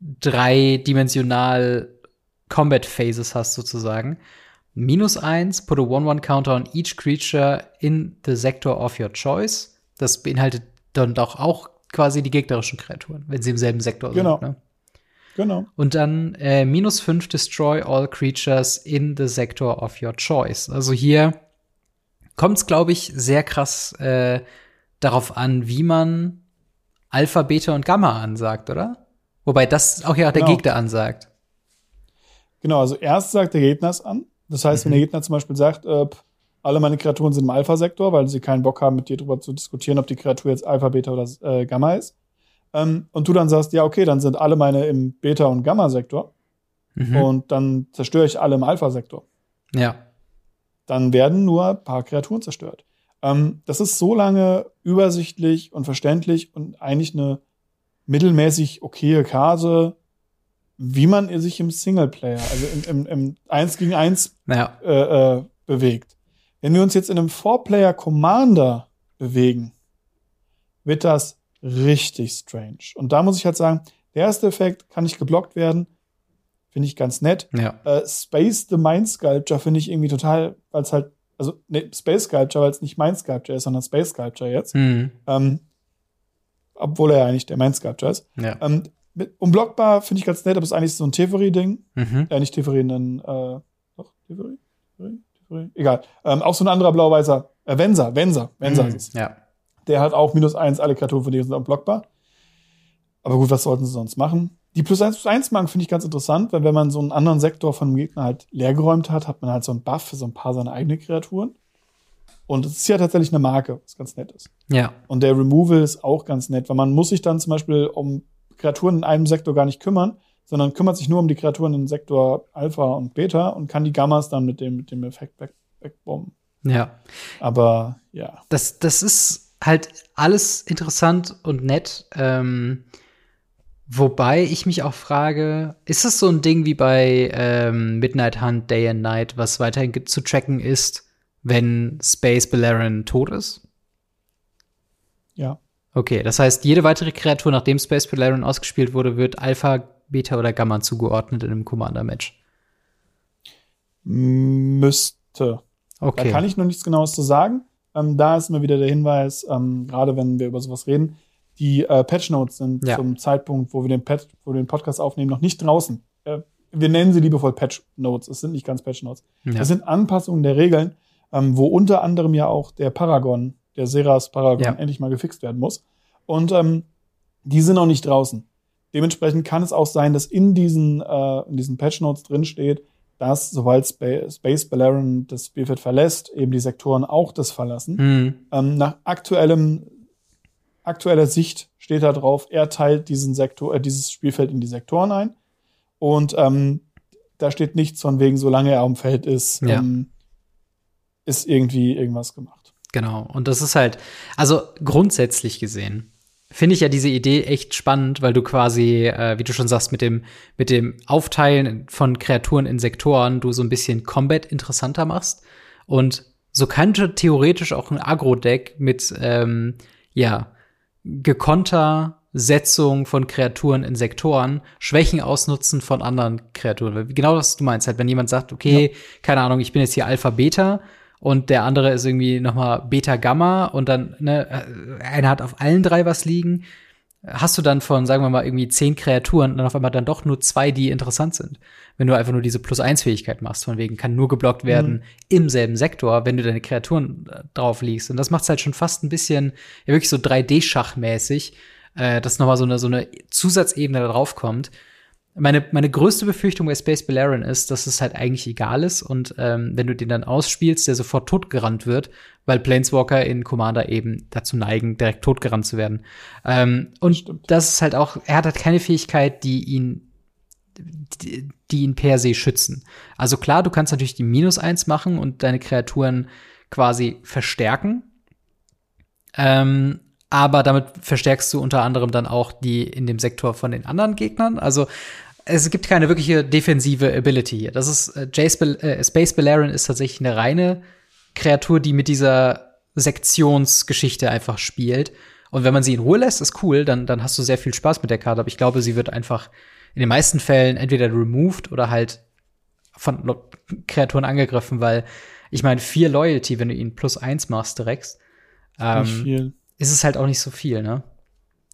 dreidimensional Combat Phases hast, sozusagen. Minus eins, put a 1-1 counter on each creature in the sector of your choice. Das beinhaltet dann doch auch quasi die gegnerischen Kreaturen, wenn sie im selben Sektor genau. sind. Ne? Genau. Und dann äh, minus 5 destroy all creatures in the sector of your choice. Also hier kommt es, glaube ich, sehr krass äh, darauf an, wie man Alpha, Beta und Gamma ansagt, oder? Wobei das auch ja genau. der Gegner ansagt. Genau, also erst sagt der Gegner es an. Das heißt, mhm. wenn der Gegner zum Beispiel sagt, äh, alle meine Kreaturen sind im Alpha-Sektor, weil sie keinen Bock haben, mit dir darüber zu diskutieren, ob die Kreatur jetzt Alpha, Beta oder äh, Gamma ist. Ähm, und du dann sagst, ja, okay, dann sind alle meine im Beta- und Gamma-Sektor. Mhm. Und dann zerstöre ich alle im Alpha-Sektor. Ja. Dann werden nur ein paar Kreaturen zerstört. Ähm, das ist so lange übersichtlich und verständlich und eigentlich eine mittelmäßig okaye Karte, wie man sich im Singleplayer, also im, im, im 1 gegen 1 ja. äh, äh, bewegt. Wenn wir uns jetzt in einem Four-Player Commander bewegen, wird das richtig strange. Und da muss ich halt sagen, der erste Effekt kann nicht geblockt werden. Finde ich ganz nett. Ja. Äh, Space the Mind Sculpture finde ich irgendwie total, weil es halt, also ne, Space Sculpture, weil es nicht Mind Sculpture ist, sondern Space Sculpture jetzt. Mhm. Ähm, obwohl er ja eigentlich der Mind Sculpture ist. Ja. Ähm, mit, unblockbar finde ich ganz nett, aber es ist eigentlich so ein Teferi-Ding. Mhm. Äh, nicht Teferi, dann, äh, doch, Teferi? Teferi? egal. Ähm, auch so ein anderer blau-weißer, äh, Venser, Venser, Venser mhm, ist es. Ja. Der hat auch minus eins, alle Kreaturen von denen sind unblockbar. Aber gut, was sollten sie sonst machen? Die plus eins plus eins Marken finde ich ganz interessant, weil wenn man so einen anderen Sektor von einem Gegner halt leergeräumt hat, hat man halt so einen Buff für so ein paar seiner eigenen Kreaturen. Und es ist ja tatsächlich eine Marke, was ganz nett ist. Ja. Und der Removal ist auch ganz nett, weil man muss sich dann zum Beispiel um Kreaturen in einem Sektor gar nicht kümmern, sondern kümmert sich nur um die Kreaturen in Sektor Alpha und Beta und kann die Gammas dann mit dem, mit dem Effekt weg, wegbomben. Ja. Aber ja. Das, das ist halt alles interessant und nett. Ähm, wobei ich mich auch frage, ist es so ein Ding wie bei ähm, Midnight Hunt, Day and Night, was weiterhin zu tracken ist, wenn Space Balerion tot ist? Ja. Okay, das heißt, jede weitere Kreatur, nachdem Space Balerion ausgespielt wurde, wird Alpha Beta oder Gamma zugeordnet in einem Commander-Match? Müsste. Okay. Da kann ich noch nichts Genaues zu sagen. Ähm, da ist immer wieder der Hinweis, ähm, gerade wenn wir über sowas reden, die äh, Patch Notes sind ja. zum Zeitpunkt, wo wir den Patch, wo wir den Podcast aufnehmen, noch nicht draußen. Äh, wir nennen sie liebevoll Patch Notes. Es sind nicht ganz Patch Notes. Ja. Es sind Anpassungen der Regeln, ähm, wo unter anderem ja auch der Paragon, der Seras Paragon, ja. endlich mal gefixt werden muss. Und ähm, die sind noch nicht draußen. Dementsprechend kann es auch sein, dass in diesen, äh, in diesen Patch Notes drin steht, dass sobald Spa Space Balerion das Spielfeld verlässt, eben die Sektoren auch das verlassen. Mhm. Ähm, nach aktuellem aktueller Sicht steht da drauf, er teilt diesen Sektor, äh, dieses Spielfeld in die Sektoren ein. Und ähm, da steht nichts von wegen, solange er am Feld ist, ja. ähm, ist irgendwie irgendwas gemacht. Genau. Und das ist halt, also grundsätzlich gesehen, finde ich ja diese Idee echt spannend, weil du quasi, äh, wie du schon sagst, mit dem, mit dem Aufteilen von Kreaturen in Sektoren du so ein bisschen Combat interessanter machst. Und so könnte theoretisch auch ein Agro-Deck mit, ähm, ja, gekonter Setzung von Kreaturen in Sektoren, Schwächen ausnutzen von anderen Kreaturen. Genau was du meinst, halt, wenn jemand sagt, okay, ja. keine Ahnung, ich bin jetzt hier Alpha Beta und der andere ist irgendwie noch mal Beta Gamma und dann ne, einer hat auf allen drei was liegen, hast du dann von sagen wir mal irgendwie zehn Kreaturen dann auf einmal dann doch nur zwei, die interessant sind. Wenn du einfach nur diese Plus eins Fähigkeit machst, von wegen kann nur geblockt werden mhm. im selben Sektor, wenn du deine Kreaturen äh, drauf liegst und das macht's halt schon fast ein bisschen ja wirklich so 3D Schachmäßig äh, dass nochmal so eine, so eine Zusatzebene da drauf kommt. Meine, meine größte Befürchtung bei Space Balerion ist, dass es halt eigentlich egal ist und ähm, wenn du den dann ausspielst, der sofort totgerannt wird, weil Planeswalker in Commander eben dazu neigen, direkt totgerannt zu werden. Ähm, und Stimmt. das ist halt auch, er hat halt keine Fähigkeit, die ihn die, die ihn per se schützen. Also klar, du kannst natürlich die Minus eins machen und deine Kreaturen quasi verstärken. Ähm, aber damit verstärkst du unter anderem dann auch die in dem Sektor von den anderen Gegnern. Also es gibt keine wirkliche defensive Ability hier. Das ist äh, Jace äh, Space Balerion ist tatsächlich eine reine Kreatur, die mit dieser Sektionsgeschichte einfach spielt. Und wenn man sie in Ruhe lässt, ist cool, dann, dann hast du sehr viel Spaß mit der Karte. Aber ich glaube, sie wird einfach in den meisten Fällen entweder removed oder halt von Kreaturen angegriffen, weil ich meine, vier Loyalty, wenn du ihn plus eins machst direkt. Ähm, ist es halt auch nicht so viel, ne?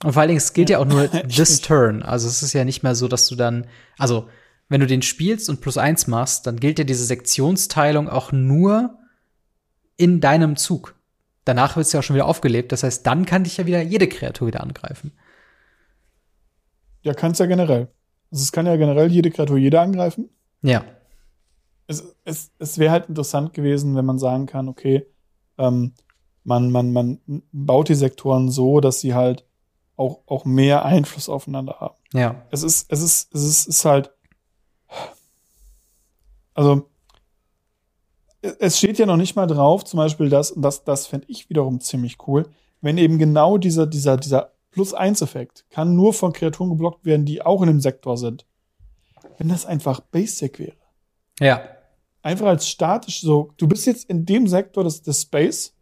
Und vor allen Dingen, es gilt ja, ja auch nur *laughs* this turn. Also es ist ja nicht mehr so, dass du dann, also wenn du den spielst und plus eins machst, dann gilt ja diese Sektionsteilung auch nur in deinem Zug. Danach wird es ja auch schon wieder aufgelebt. Das heißt, dann kann dich ja wieder jede Kreatur wieder angreifen. Ja, kannst ja generell. Also es kann ja generell jede Kreatur jede angreifen. Ja. Es, es, es wäre halt interessant gewesen, wenn man sagen kann, okay, ähm, man, man, man baut die Sektoren so, dass sie halt auch, auch mehr Einfluss aufeinander haben. Ja. Es ist, es ist, es ist, ist halt, also, es steht ja noch nicht mal drauf, zum Beispiel das, und das, das fände ich wiederum ziemlich cool, wenn eben genau dieser, dieser, dieser Plus-1-Effekt kann nur von Kreaturen geblockt werden, die auch in dem Sektor sind. Wenn das einfach Basic wäre. Ja. Einfach als statisch so, du bist jetzt in dem Sektor des, des Space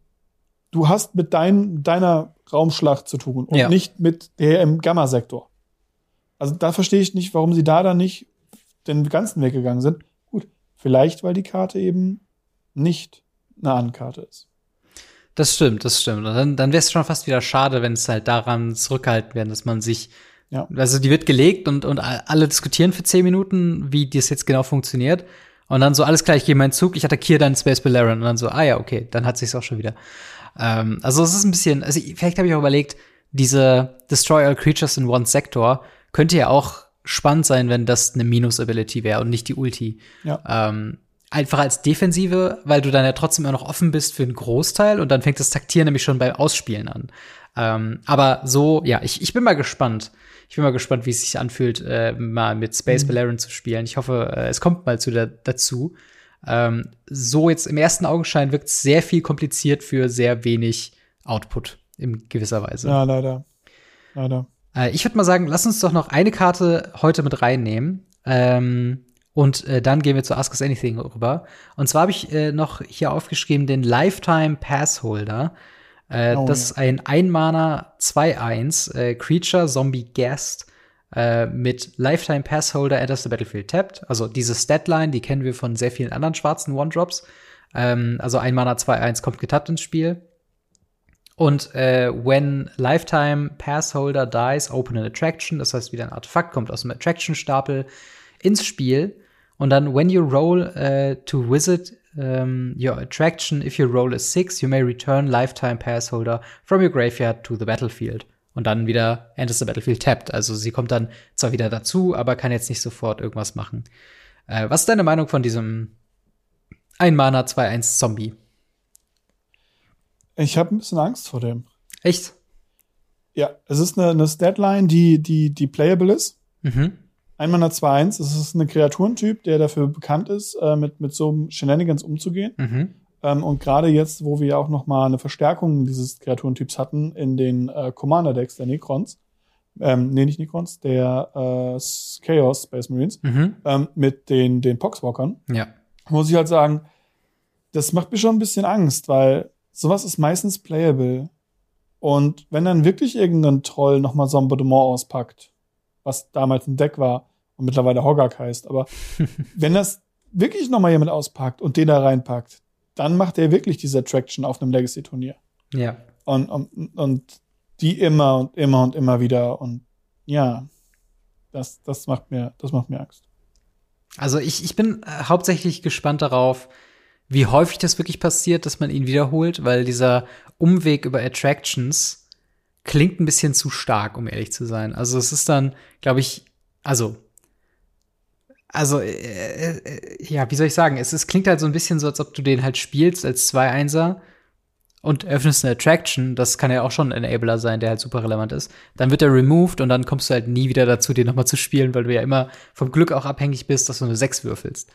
du hast mit dein, deiner Raumschlacht zu tun und ja. nicht mit der im Gamma-Sektor. Also da verstehe ich nicht, warum sie da dann nicht den ganzen Weg gegangen sind. Gut, vielleicht, weil die Karte eben nicht eine Ankarte ist. Das stimmt, das stimmt. Und dann, dann wäre es schon fast wieder schade, wenn es halt daran zurückhalten werden, dass man sich ja. Also die wird gelegt und, und alle diskutieren für zehn Minuten, wie das jetzt genau funktioniert. Und dann so, alles klar, ich gehe meinen Zug, ich attackiere dann Space Balerion. Und dann so, ah ja, okay, dann hat sich's auch schon wieder. Ähm, also es ist ein bisschen, also vielleicht habe ich auch überlegt, diese Destroy All Creatures in One Sector könnte ja auch spannend sein, wenn das eine Minus-Ability wäre und nicht die Ulti. Ja. Ähm, einfach als Defensive, weil du dann ja trotzdem immer noch offen bist für einen Großteil und dann fängt das Taktieren nämlich schon beim Ausspielen an. Ähm, aber so, ja, ich, ich bin mal gespannt. Ich bin mal gespannt, wie es sich anfühlt, äh, mal mit Space mhm. Valerian zu spielen. Ich hoffe, äh, es kommt mal zu der, dazu. Ähm, so jetzt im ersten Augenschein wirkt es sehr viel kompliziert für sehr wenig Output in gewisser Weise. Ja, leider. Leider. Äh, ich würde mal sagen, lass uns doch noch eine Karte heute mit reinnehmen. Ähm, und äh, dann gehen wir zu Ask Us Anything rüber. Und zwar habe ich äh, noch hier aufgeschrieben den Lifetime Passholder. Äh, oh, das ja. ist ein Einmaner 2-1 äh, Creature Zombie Guest äh, mit Lifetime Passholder enters the battlefield tapped. Also diese Statline, die kennen wir von sehr vielen anderen schwarzen One-Drops. Ähm, also ein Mana 2-1 kommt getappt ins Spiel. Und äh, when Lifetime Passholder dies, open an Attraction, das heißt wieder ein Artefakt, kommt aus dem Attraction-Stapel ins Spiel. Und dann, when you roll uh, to visit um, your attraction, if your roll is 6, you may return Lifetime Passholder from your graveyard to the battlefield und dann wieder enters the battlefield tapped. Also sie kommt dann zwar wieder dazu, aber kann jetzt nicht sofort irgendwas machen. Äh, was ist deine Meinung von diesem ein Mana 2-1 Zombie? Ich habe ein bisschen Angst vor dem. Echt? Ja, es ist eine, eine Statline, die, die, die playable ist. Mhm. Ein Mana 2-1, es ist ein Kreaturentyp, der dafür bekannt ist, äh, mit, mit so Shenanigans umzugehen. Mhm. Ähm, und gerade jetzt, wo wir ja auch noch mal eine Verstärkung dieses Kreaturentyps hatten in den äh, Commander-Decks der Necrons, ähm, nee, nicht Necrons, der äh, Chaos Space Marines, Mhm. ähm, mit den, den Poxwalkern, Ja. muss ich halt sagen, das macht mir schon ein bisschen Angst, weil sowas ist meistens playable. Und wenn dann wirklich irgendein Troll nochmal so ein auspackt, was damals ein Deck war und mittlerweile Hogak heißt, aber *laughs* wenn das wirklich nochmal jemand auspackt und den da reinpackt, dann macht er wirklich diese Attraction auf einem Legacy-Turnier. Ja. Und, und, und die immer und immer und immer wieder. Und ja, das, das macht mir, das macht mir Angst. Also ich, ich bin äh, hauptsächlich gespannt darauf, wie häufig das wirklich passiert, dass man ihn wiederholt, weil dieser Umweg über Attractions klingt ein bisschen zu stark, um ehrlich zu sein. Also es ist dann, glaube ich, also also äh, äh, ja, wie soll ich sagen? Es, es klingt halt so ein bisschen so, als ob du den halt spielst als 2-1er und öffnest eine Attraction, das kann ja auch schon ein Enabler sein, der halt super relevant ist. Dann wird er removed und dann kommst du halt nie wieder dazu, den nochmal zu spielen, weil du ja immer vom Glück auch abhängig bist, dass du eine 6 würfelst.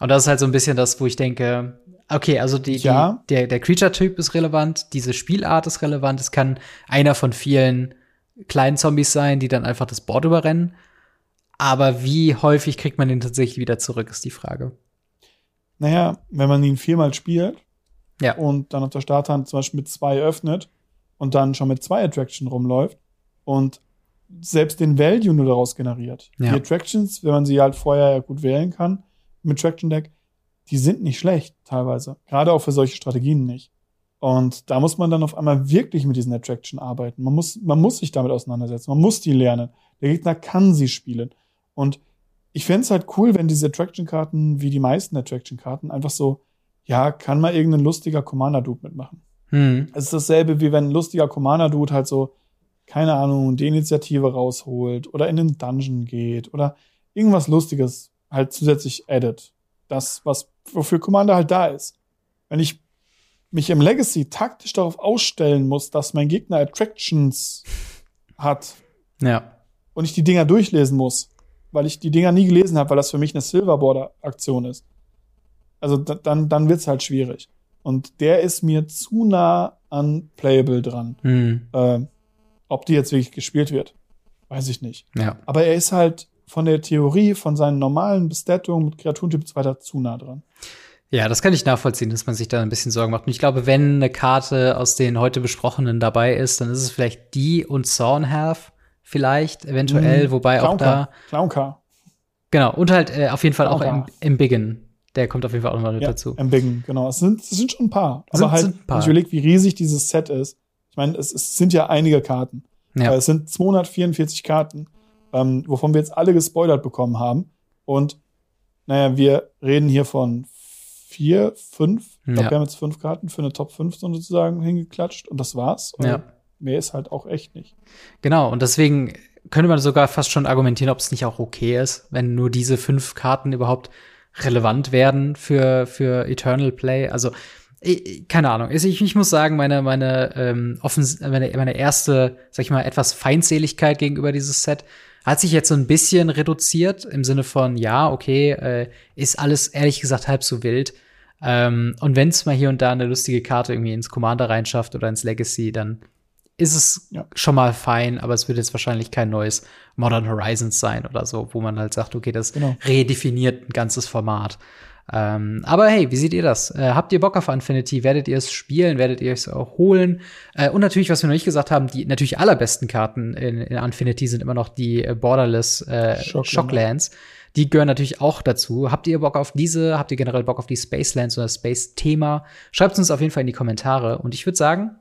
Und das ist halt so ein bisschen das, wo ich denke, okay, also die, Ja. die, der, der Creature-Typ ist relevant, diese Spielart ist relevant, es kann einer von vielen kleinen Zombies sein, die dann einfach das Board überrennen. Aber wie häufig kriegt man den tatsächlich wieder zurück, ist die Frage. Naja, wenn man ihn viermal spielt Ja. und dann auf der Starthand zum Beispiel mit zwei öffnet und dann schon mit zwei Attraction rumläuft und selbst den Value nur daraus generiert. Ja. Die Attractions, wenn man sie halt vorher ja gut wählen kann mit Traction Deck, die sind nicht schlecht teilweise. Gerade auch für solche Strategien nicht. Und da muss man dann auf einmal wirklich mit diesen Attraction arbeiten. Man muss, man muss sich damit auseinandersetzen. Man muss die lernen. Der Gegner kann sie spielen. Und ich fände es halt cool, wenn diese Attraction-Karten, wie die meisten Attraction-Karten, einfach so, ja, kann mal irgendein lustiger Commander-Dude mitmachen. Hm. Es ist dasselbe, wie wenn ein lustiger Commander-Dude halt so, keine Ahnung, die Initiative rausholt oder in den Dungeon geht oder irgendwas Lustiges halt zusätzlich addet. Das, was, wofür Commander halt da ist. Wenn ich mich im Legacy taktisch darauf ausstellen muss, dass mein Gegner Attractions hat Ja. und ich die Dinger durchlesen muss, weil ich die Dinger nie gelesen habe, weil das für mich eine Silverborder-Aktion ist. Also da, dann, dann wird's halt schwierig. Und der ist mir zu nah an Playable dran. Hm. Äh, ob die jetzt wirklich gespielt wird, weiß ich nicht. Ja. Aber er ist halt von der Theorie, von seinen normalen Bestattungen mit Kreaturentyp 2 zu nah dran. Ja, das kann ich nachvollziehen, dass man sich da ein bisschen Sorgen macht. Und ich glaube, wenn eine Karte aus den heute besprochenen dabei ist, dann ist es vielleicht die und Zornhalf vielleicht, eventuell, Mhm. wobei auch da, Clowncar. genau, und halt äh, auf jeden Fall auch im, im Biggen. Der kommt auf jeden Fall auch noch mit Ja, dazu. im Biggen, genau. Es sind, es sind schon ein paar. Sind- Aber halt, sind ein paar. ich überlege, wie riesig dieses Set ist. Ich meine, es, es sind ja einige Karten. Ja. Es sind 244 Karten, ähm, wovon wir jetzt alle gespoilert bekommen haben. Und naja, wir reden hier von vier, fünf. Ich glaube, Ja. wir haben jetzt fünf Karten für eine Top 5 sozusagen hingeklatscht und das war's. Und Ja. Mehr ist halt auch echt nicht. Genau, und deswegen könnte man sogar fast schon argumentieren, ob es nicht auch okay ist, wenn nur diese fünf Karten überhaupt relevant werden für, für Eternal Play. Also, ich, keine Ahnung. Ich, ich muss sagen, meine, meine, ähm, offens meine, meine erste, sag ich mal, etwas Feindseligkeit gegenüber dieses Set hat sich jetzt so ein bisschen reduziert im Sinne von, ja, okay, äh, ist alles ehrlich gesagt halb so wild. Ähm, und wenn es mal hier und da eine lustige Karte irgendwie ins Commander reinschafft oder ins Legacy, dann ist es Ja. schon mal fein, aber es wird jetzt wahrscheinlich kein neues Modern Horizons sein oder so, wo man halt sagt, okay, das Genau. redefiniert ein ganzes Format. Ähm, aber hey, wie seht ihr das? Äh, habt ihr Bock auf Infinity? Werdet ihr es spielen? Werdet ihr es auch holen? Äh, und natürlich, was wir noch nicht gesagt haben, die natürlich allerbesten Karten in, in Infinity sind immer noch die äh, Borderless äh, Shocklands. Shocklands. Die gehören natürlich auch dazu. Habt ihr Bock auf diese? Habt ihr generell Bock auf die Spacelands oder das Space-Thema? Schreibt uns auf jeden Fall in die Kommentare. Und ich würde sagen,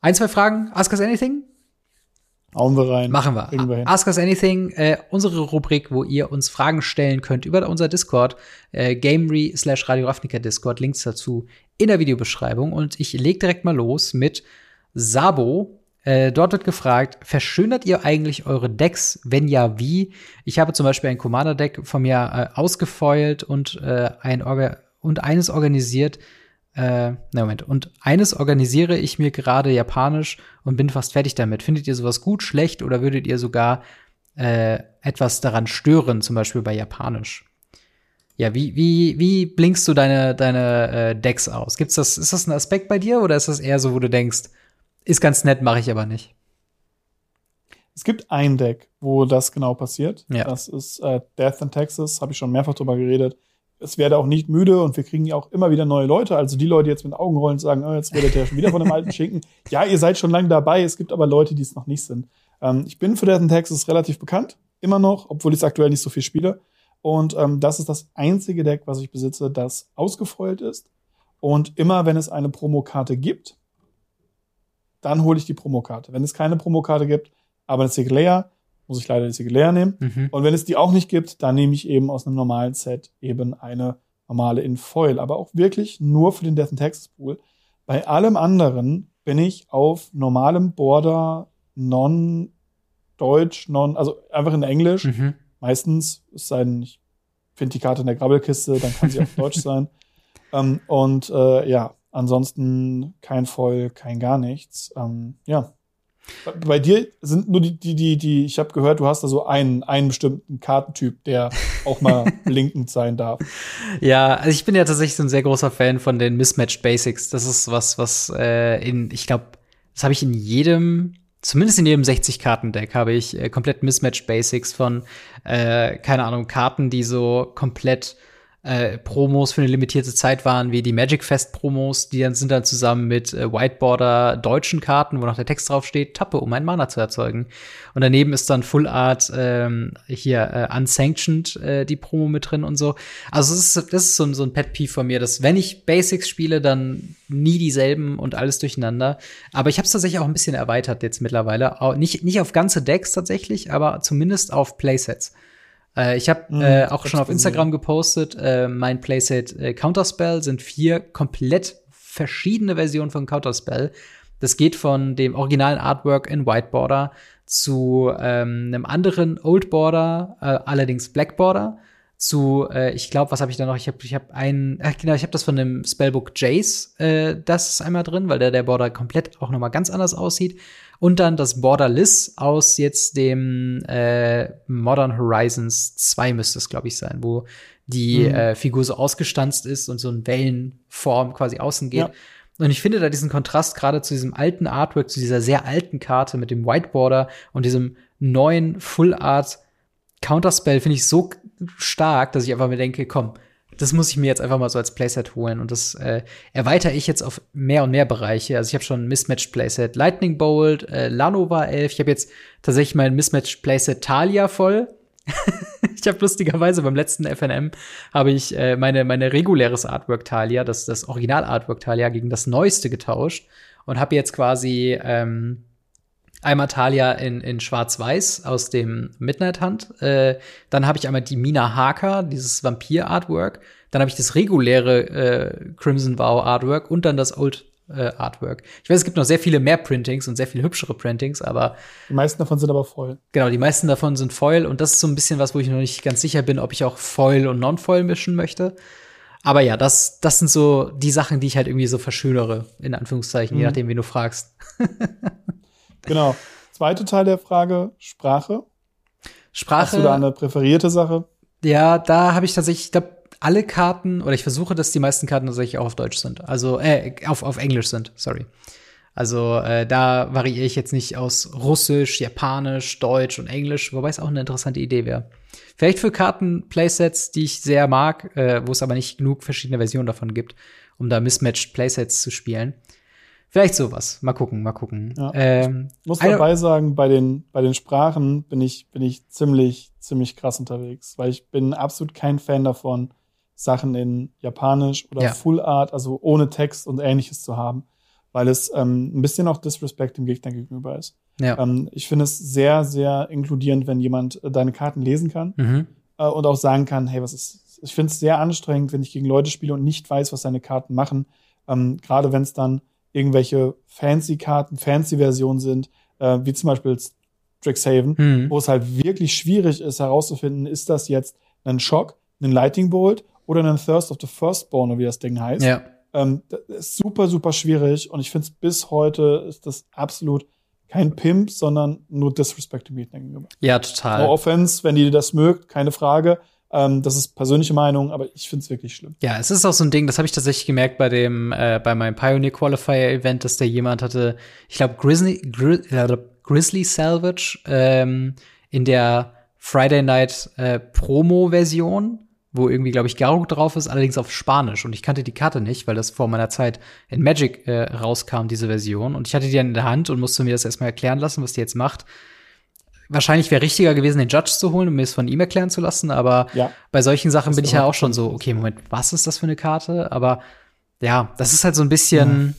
ein, zwei Fragen. Ask us anything? Hauen wir rein. Machen wir. Kriegen wir hin. Ask Us Anything, äh, unsere Rubrik, wo ihr uns Fragen stellen könnt über unser Discord, äh, Gamery slash Radio Ravnica Discord, Links dazu in der Videobeschreibung. Und ich leg direkt mal los mit Sabo. Äh, dort wird gefragt, verschönert ihr eigentlich eure Decks? Wenn ja, wie? Ich habe zum Beispiel ein Commander-Deck von mir äh, ausgefeult und, äh, ein Orga und eines organisiert, äh, na Moment. Und eines organisiere ich mir gerade japanisch und bin fast fertig damit. Findet ihr sowas gut, schlecht oder würdet ihr sogar äh, etwas daran stören, zum Beispiel bei japanisch? Ja, wie, wie, wie blinkst du deine, deine äh, Decks aus? Gibt's das, ist das ein Aspekt bei dir oder ist das eher so, wo du denkst, ist ganz nett, mache ich aber nicht? Es gibt ein Deck, wo das genau passiert. Ja. Das ist äh, Death in Texas, habe ich schon mehrfach drüber geredet. Es werde auch nicht müde und wir kriegen ja auch immer wieder neue Leute. Also die Leute die jetzt mit Augenrollen sagen, oh, jetzt redet der schon wieder von dem alten Schinken. *laughs* Ja, ihr seid schon lange dabei. Es gibt aber Leute, die es noch nicht sind. Ähm, ich bin für Death in Texas relativ bekannt, immer noch, obwohl ich es aktuell nicht so viel spiele. Und ähm, das ist das einzige Deck, was ich besitze, das ausgefoilt ist. Und immer wenn es eine Promokarte gibt, dann hole ich die Promokarte. Wenn es keine Promokarte gibt, aber eine Siglea, muss ich leider die Siglea nehmen. Mhm. Und wenn es die auch nicht gibt, dann nehme ich eben aus einem normalen Set eben eine normale in Foil. Aber auch wirklich nur für den Death and Texas Pool. Bei allem anderen bin ich auf normalem Border non-deutsch, non, also einfach in Englisch. Mhm. Meistens, es sei denn, ich finde die Karte in der Grabbelkiste, dann kann sie auf *laughs* Deutsch sein. Ähm, und äh, ja, ansonsten kein Foil, kein gar nichts. Ähm, ja. Bei- dir sind nur die, die, die, die, ich habe gehört, du hast da so einen, einen bestimmten Kartentyp, der auch mal *laughs* blinkend sein darf. Ja, also ich bin ja tatsächlich so ein sehr großer Fan von den Mismatched Basics. Das ist was, was äh, in, ich glaube, das habe ich in jedem, zumindest in jedem 60-Karten-Deck habe ich äh, komplett Mismatched Basics von, äh, keine Ahnung, Karten, die so komplett äh, Promos für eine limitierte Zeit waren, wie die Magic Fest Promos, die dann sind dann zusammen mit äh, Whiteboarder deutschen Karten, wo noch der Text drauf steht, Tappe, um ein Mana zu erzeugen. Und daneben ist dann Full Art ähm, hier äh, unsanctioned äh, die Promo mit drin und so. Also das ist, das ist so, ein- so ein Pet Peeve von mir, dass wenn ich Basics spiele, dann nie dieselben und alles durcheinander. Aber ich habe es tatsächlich auch ein bisschen erweitert jetzt mittlerweile. Auch nicht, nicht auf ganze Decks tatsächlich, aber zumindest auf Playsets. Äh, ich habe Mhm, äh, auch schon auf. Instagram gepostet, äh, mein Playset äh, Counterspell sind vier komplett verschiedene Versionen von Counterspell. Das geht von dem originalen Artwork in White Border zu ähm, einem anderen Old Border, äh, allerdings Black Border, zu, äh, ich glaube, was habe ich da noch? Ich habe ich hab einen, ach genau, ich habe das von dem Spellbook Jace, äh, das ist einmal drin, weil der, der Border komplett auch noch mal ganz anders aussieht. Und dann das Borderless aus jetzt dem äh, Modern Horizons 2 müsste es, glaube ich, sein, wo die Mhm. äh, Figur so ausgestanzt ist und so in Wellenform quasi außen geht. Ja. Und ich finde da diesen Kontrast gerade zu diesem alten Artwork, zu dieser sehr alten Karte mit dem Whiteboarder und diesem neuen Full Art Counterspell finde ich so stark, dass ich einfach mir denke, komm, das muss ich mir jetzt einfach mal so als Playset holen. Und das äh, erweitere ich jetzt auf mehr und mehr Bereiche. Also ich habe schon ein Mismatched Playset Lightning Bolt, äh, Lanova 11. Ich habe jetzt tatsächlich mein Mismatched Playset Talia voll. *laughs* ich habe lustigerweise beim letzten FNM habe ich äh, meine meine reguläres Artwork Talia, das das Original Artwork Talia gegen das neueste getauscht und habe jetzt quasi ähm, einmal Talia in, in Schwarz-Weiß aus dem Midnight Hunt. Äh, dann habe ich einmal die Mina Harker, dieses Vampir-Artwork. Dann habe ich das reguläre äh, Crimson Vow Artwork und dann das Old äh, Artwork. Ich weiß, es gibt noch sehr viele mehr Printings und sehr viel hübschere Printings, aber Die meisten davon sind aber voll. genau, die meisten davon sind Foil und das ist so ein bisschen was, wo ich noch nicht ganz sicher bin, ob ich auch Foil und Non-Foil mischen möchte. Aber ja, das, das sind so die Sachen, die ich halt irgendwie so verschönere, in Anführungszeichen, je Mhm. nachdem, wen du fragst. *laughs* Genau. Zweite Teil der Frage, Sprache. Sprache. Hast du da eine präferierte Sache? Ja, da habe ich tatsächlich, ich glaube, alle Karten, oder ich versuche, dass die meisten Karten tatsächlich auch auf Deutsch sind. Also, äh, auf, auf Englisch sind, sorry. Also, äh, da variiere ich jetzt nicht aus Russisch, Japanisch, Deutsch und Englisch, wobei es auch eine interessante Idee wäre. Vielleicht für Karten, Playsets, die ich sehr mag, äh, wo es aber nicht genug verschiedene Versionen davon gibt, um da mismatched Playsets zu spielen. Vielleicht sowas. Mal gucken, mal gucken. Ja. Ähm, Muss eine- dabei sagen, bei den, bei den Sprachen bin ich, bin ich ziemlich, ziemlich krass unterwegs, weil ich bin absolut kein Fan davon, Sachen in Japanisch oder Ja. Full Art, also ohne Text und ähnliches zu haben, weil es ähm, ein bisschen auch Disrespect dem Gegner gegenüber ist. ja. Ähm, ich finde es sehr, sehr inkludierend, wenn jemand äh, deine Karten lesen kann mhm. äh, und auch sagen kann, hey, was ist. Ich finde es sehr anstrengend, wenn ich gegen Leute spiele und nicht weiß, was seine Karten machen. Ähm, Gerade wenn es dann irgendwelche Fancy-Karten, Fancy-Versionen sind, äh, wie zum Beispiel Strixhaven, Mhm. wo es halt wirklich schwierig ist herauszufinden, ist das jetzt ein Schock, ein Lightning Bolt oder ein Thirst of the Firstborn, wie das Ding heißt. Ja. Ähm, ist super, super schwierig und ich finde es bis heute ist das absolut kein Pimp, sondern nur Disrespect dem Gegner gegenüber. Ja, total. No offense, wenn ihr das mögt, keine Frage. Ähm, das ist persönliche Meinung, aber ich finde es wirklich schlimm. Ja, es ist auch so ein Ding, das habe ich tatsächlich gemerkt bei dem, äh, bei meinem Pioneer Qualifier Event, dass da jemand hatte, ich glaube, Grizzly, Gri Grizzly Salvage ähm, in der Friday Night äh, Promo-Version, wo irgendwie, glaube ich, Garuk drauf ist, allerdings auf Spanisch. Und ich kannte die Karte nicht, weil das vor meiner Zeit in Magic äh, rauskam, diese Version. Und ich hatte die dann in der Hand und musste mir das erstmal erklären lassen, was die jetzt macht wahrscheinlich wäre richtiger gewesen, den Judge zu holen und mir es von ihm erklären zu lassen. Aber ja. bei solchen Sachen bin ich ja auch schon so, okay, Moment, was ist das für eine Karte? Aber ja, das ist halt so ein bisschen,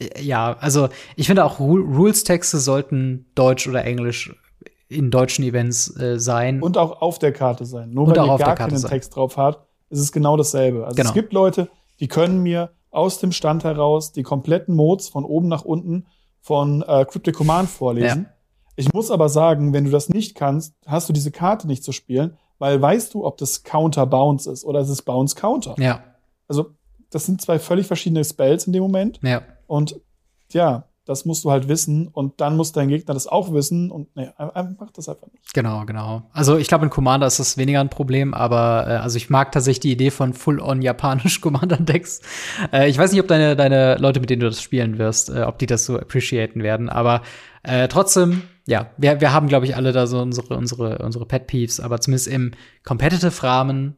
mhm. ja, also ich finde auch Rules-Texte sollten Deutsch oder Englisch in deutschen Events äh, sein. Und auch auf der Karte sein. Nur und weil ihr gar keinen sein. Text drauf hat, ist es genau dasselbe. Also genau. es gibt Leute, die können mir aus dem Stand heraus die kompletten Modes von oben nach unten von äh, Cryptic Command vorlesen. Ja ich muss aber sagen, wenn du das nicht kannst, hast du diese Karte nicht zu spielen, weil weißt du, ob das Counter Bounce ist oder es ist Bounce Counter. Ja. Also, das sind zwei völlig verschiedene Spells in dem Moment. Ja. Und ja, das musst du halt wissen und dann muss dein Gegner das auch wissen und nee, mach das einfach nicht. Genau, genau. Also ich glaube, in Commander ist das weniger ein Problem, aber äh, also ich mag tatsächlich die Idee von full-on japanisch *laughs* Commander-Decks. Äh, ich weiß nicht, ob deine, deine Leute, mit denen du das spielen wirst, äh, ob die das so appreciaten werden, aber äh, trotzdem ja, wir, wir haben, glaube ich, alle da so unsere, unsere, unsere Pet Peeves, aber zumindest im Competitive-Rahmen,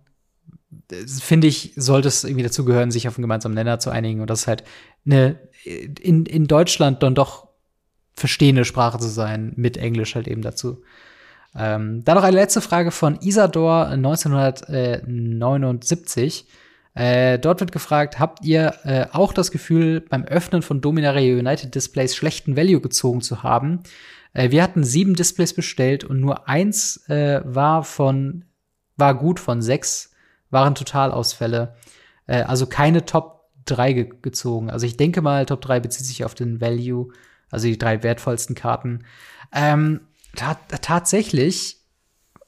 äh, finde ich, sollte es irgendwie dazu gehören, sich auf einen gemeinsamen Nenner zu einigen und das ist halt eine in, in Deutschland dann doch verstehende Sprache zu sein, mit Englisch halt eben dazu. Ähm, dann noch eine letzte Frage von Isador 1979. Äh, dort wird gefragt, habt ihr äh, auch das Gefühl, beim Öffnen von Dominaria United Displays schlechten Value gezogen zu haben? Äh, wir hatten sieben Displays bestellt und nur eins äh, war von, war gut von sechs, waren Totalausfälle. Äh, also keine Top 3 ge gezogen. Also ich denke mal, Top 3 bezieht sich auf den Value, also die drei wertvollsten Karten. Ähm, ta tatsächlich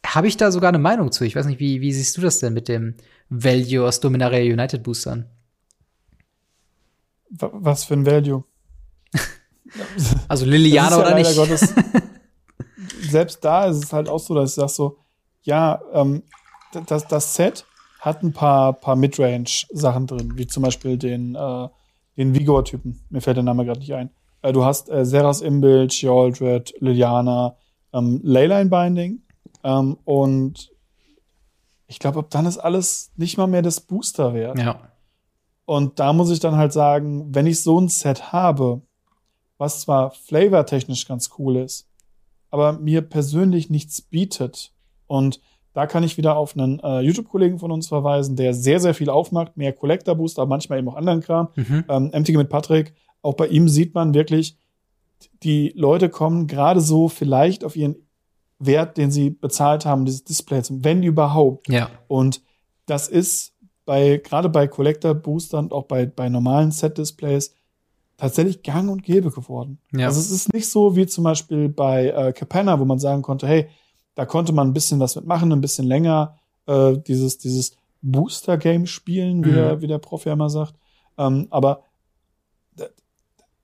habe ich da sogar eine Meinung zu. Ich weiß nicht, wie, wie siehst du das denn mit dem Value aus Dominaria United Boostern? Was für ein Value? *laughs* Also Liliana oder ja nicht? Gottes, *laughs* selbst da ist es halt auch so, dass ich sag so, ja, ähm, das, das Set hat ein paar, paar Midrange-Sachen drin, wie zum Beispiel den, äh, den Vigor-Typen. Mir fällt der Name gerade nicht ein. Äh, du hast äh, Seras Imbild, Sheoldred, Liliana, ähm, Leyline Binding ähm, und ich glaube, ab dann ist alles nicht mal mehr das Booster wert. Ja. Und da muss ich dann halt sagen, wenn ich so ein Set habe, was zwar flavortechnisch ganz cool ist, aber mir persönlich nichts bietet. Und da kann ich wieder auf einen äh, YouTube-Kollegen von uns verweisen, der sehr, sehr viel aufmacht, mehr Collector Booster, manchmal eben auch anderen Kram. Mhm. Ähm, MTG mit Patrick. Auch bei ihm sieht man wirklich, die Leute kommen gerade so vielleicht auf ihren Wert, den sie bezahlt haben, dieses Display, wenn überhaupt. Ja. Und das ist bei, gerade bei Collector Boostern und auch bei, bei normalen Set-Displays tatsächlich gang und gäbe geworden. Ja. Also es ist nicht so wie zum Beispiel bei äh, Capenna, wo man sagen konnte, hey, da konnte man ein bisschen was mitmachen, ein bisschen länger äh, dieses, dieses Booster-Game spielen, wie, mhm. der, wie der Prof ja immer sagt. Ähm, aber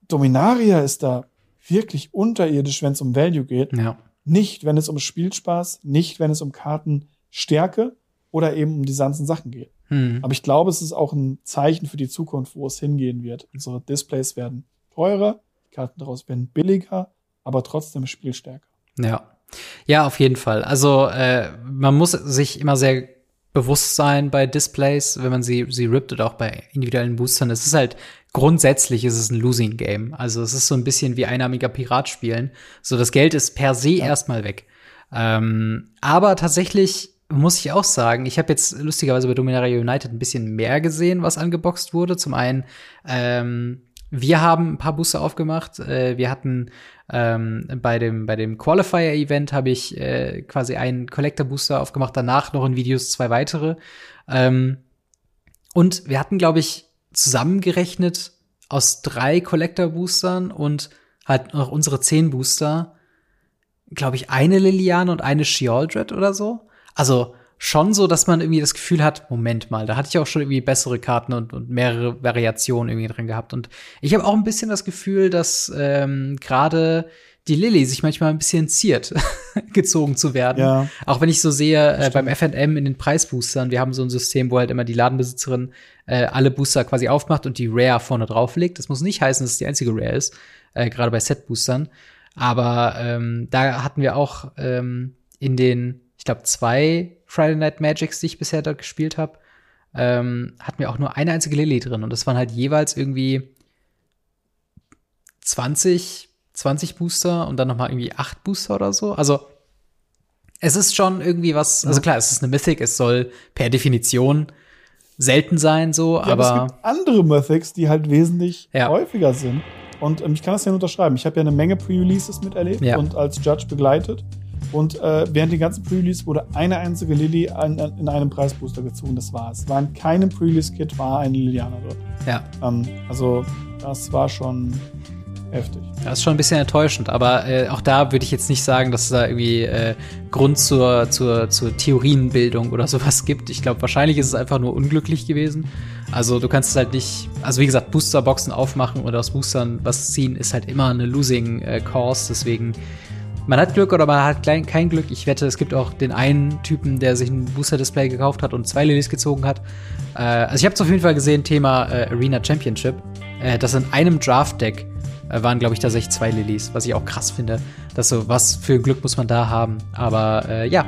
Dominaria ist da wirklich unterirdisch, wenn es um Value geht. Ja. Nicht, wenn es um Spielspaß, nicht, wenn es um Kartenstärke oder eben um die ganzen Sachen geht. Hm. Aber ich glaube, es ist auch ein Zeichen für die Zukunft, wo es hingehen wird. Unsere Displays werden teurer, die Karten daraus werden billiger, aber trotzdem spielstärker. Ja. Ja, auf jeden Fall. Also äh, man muss sich immer sehr bewusst sein bei Displays, wenn man sie, sie rippt oder auch bei individuellen Boostern. Es ist halt grundsätzlich ist es ein Losing Game. Also es ist so ein bisschen wie einarmiger Pirat spielen. So das Geld ist per se ja. erstmal weg. Ähm, aber tatsächlich muss ich auch sagen, ich habe jetzt lustigerweise bei Dominaria United ein bisschen mehr gesehen, was angeboxt wurde. Zum einen, ähm, wir haben ein paar Booster aufgemacht. Äh, wir hatten ähm, bei dem bei dem Qualifier Event habe ich äh, quasi einen Collector Booster aufgemacht. Danach noch in Videos zwei weitere. Ähm, und wir hatten, glaube ich, zusammengerechnet aus drei Collector Boostern und halt noch unsere zehn Booster, glaube ich, eine Liliane und eine Sheoldred oder so. Also schon so, dass man irgendwie das Gefühl hat, Moment mal, da hatte ich auch schon irgendwie bessere Karten und, und mehrere Variationen irgendwie drin gehabt. Und ich habe auch ein bisschen das Gefühl, dass ähm, gerade die Lilly sich manchmal ein bisschen ziert, *laughs* gezogen zu werden. Ja. Auch wenn ich so sehe, äh, beim FNM in den Preisboostern, wir haben so ein System, wo halt immer die Ladenbesitzerin äh, alle Booster quasi aufmacht und die Rare vorne drauflegt. Das muss nicht heißen, dass es die einzige Rare ist, äh, gerade bei Set-Boostern. Aber ähm, da hatten wir auch ähm, in den, glaube, zwei Friday Night Magics, die ich bisher dort gespielt habe, ähm, hatten wir auch nur eine einzige Lilly drin. Und das waren halt jeweils irgendwie 20, 20 Booster und dann noch mal irgendwie 8 Booster oder so. Also es ist schon irgendwie was, also klar, es ist eine Mythic, es soll per Definition selten sein, so, Ja, aber, aber es gibt andere Mythics, die halt wesentlich Ja. häufiger sind. Und ähm, ich kann das ja nur unterschreiben. Ich habe ja eine Menge Pre-Releases miterlebt Ja. und als Judge begleitet. Und äh, während den ganzen Pre-Release wurde eine einzige Lilly an, in einem Preisbooster gezogen. Das war es. War in keinem Pre-Release-Kit war eine Liliana dort. ja, Ähm, also das war schon heftig. das ist schon ein bisschen enttäuschend. Aber äh, auch da würde ich jetzt nicht sagen, dass es da irgendwie äh, Grund zur, zur, zur Theorienbildung oder sowas gibt. Ich glaube, wahrscheinlich ist es einfach nur unglücklich gewesen. Also du kannst es halt nicht, also wie gesagt, Boosterboxen aufmachen oder aus Boostern was ziehen, ist halt immer eine losing äh, Cause. Deswegen man hat Glück oder man hat klein, kein Glück. Ich wette, es gibt auch den einen Typen, der sich ein Booster-Display gekauft hat und zwei Lilies gezogen hat. Äh, also ich habe es auf jeden Fall gesehen, Thema äh, Arena Championship. Äh, das in einem Draft-Deck äh, waren, glaube ich, tatsächlich zwei Lilies, was ich auch krass finde. Dass so, was für Glück muss man da haben. Aber äh, ja,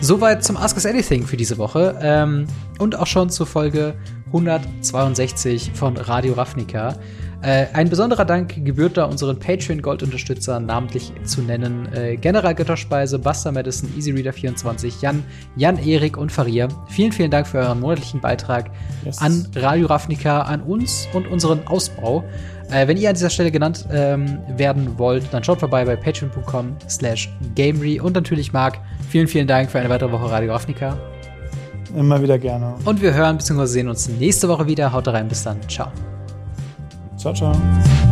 soweit zum Ask Us Anything für diese Woche. Ähm, und auch schon zur Folge 162 von Radio Ravnica. Äh, ein besonderer Dank gebührt da unseren Patreon-Gold-Unterstützern, namentlich zu nennen äh, General Götterspeise, Buster Madison, EasyReader24, Jan, Jan Erik und Faria. Vielen, vielen Dank für euren monatlichen Beitrag Yes. an Radio Ravnica, an uns und unseren Ausbau. Äh, wenn ihr an dieser Stelle genannt ähm, werden wollt, dann schaut vorbei bei patreon.com slash gamery und natürlich Marc, vielen, vielen Dank für eine weitere Woche Radio Ravnica. Immer wieder gerne. Und wir hören bzw. sehen uns nächste Woche wieder. Haut rein, bis dann. Ciao. Ciao, ciao.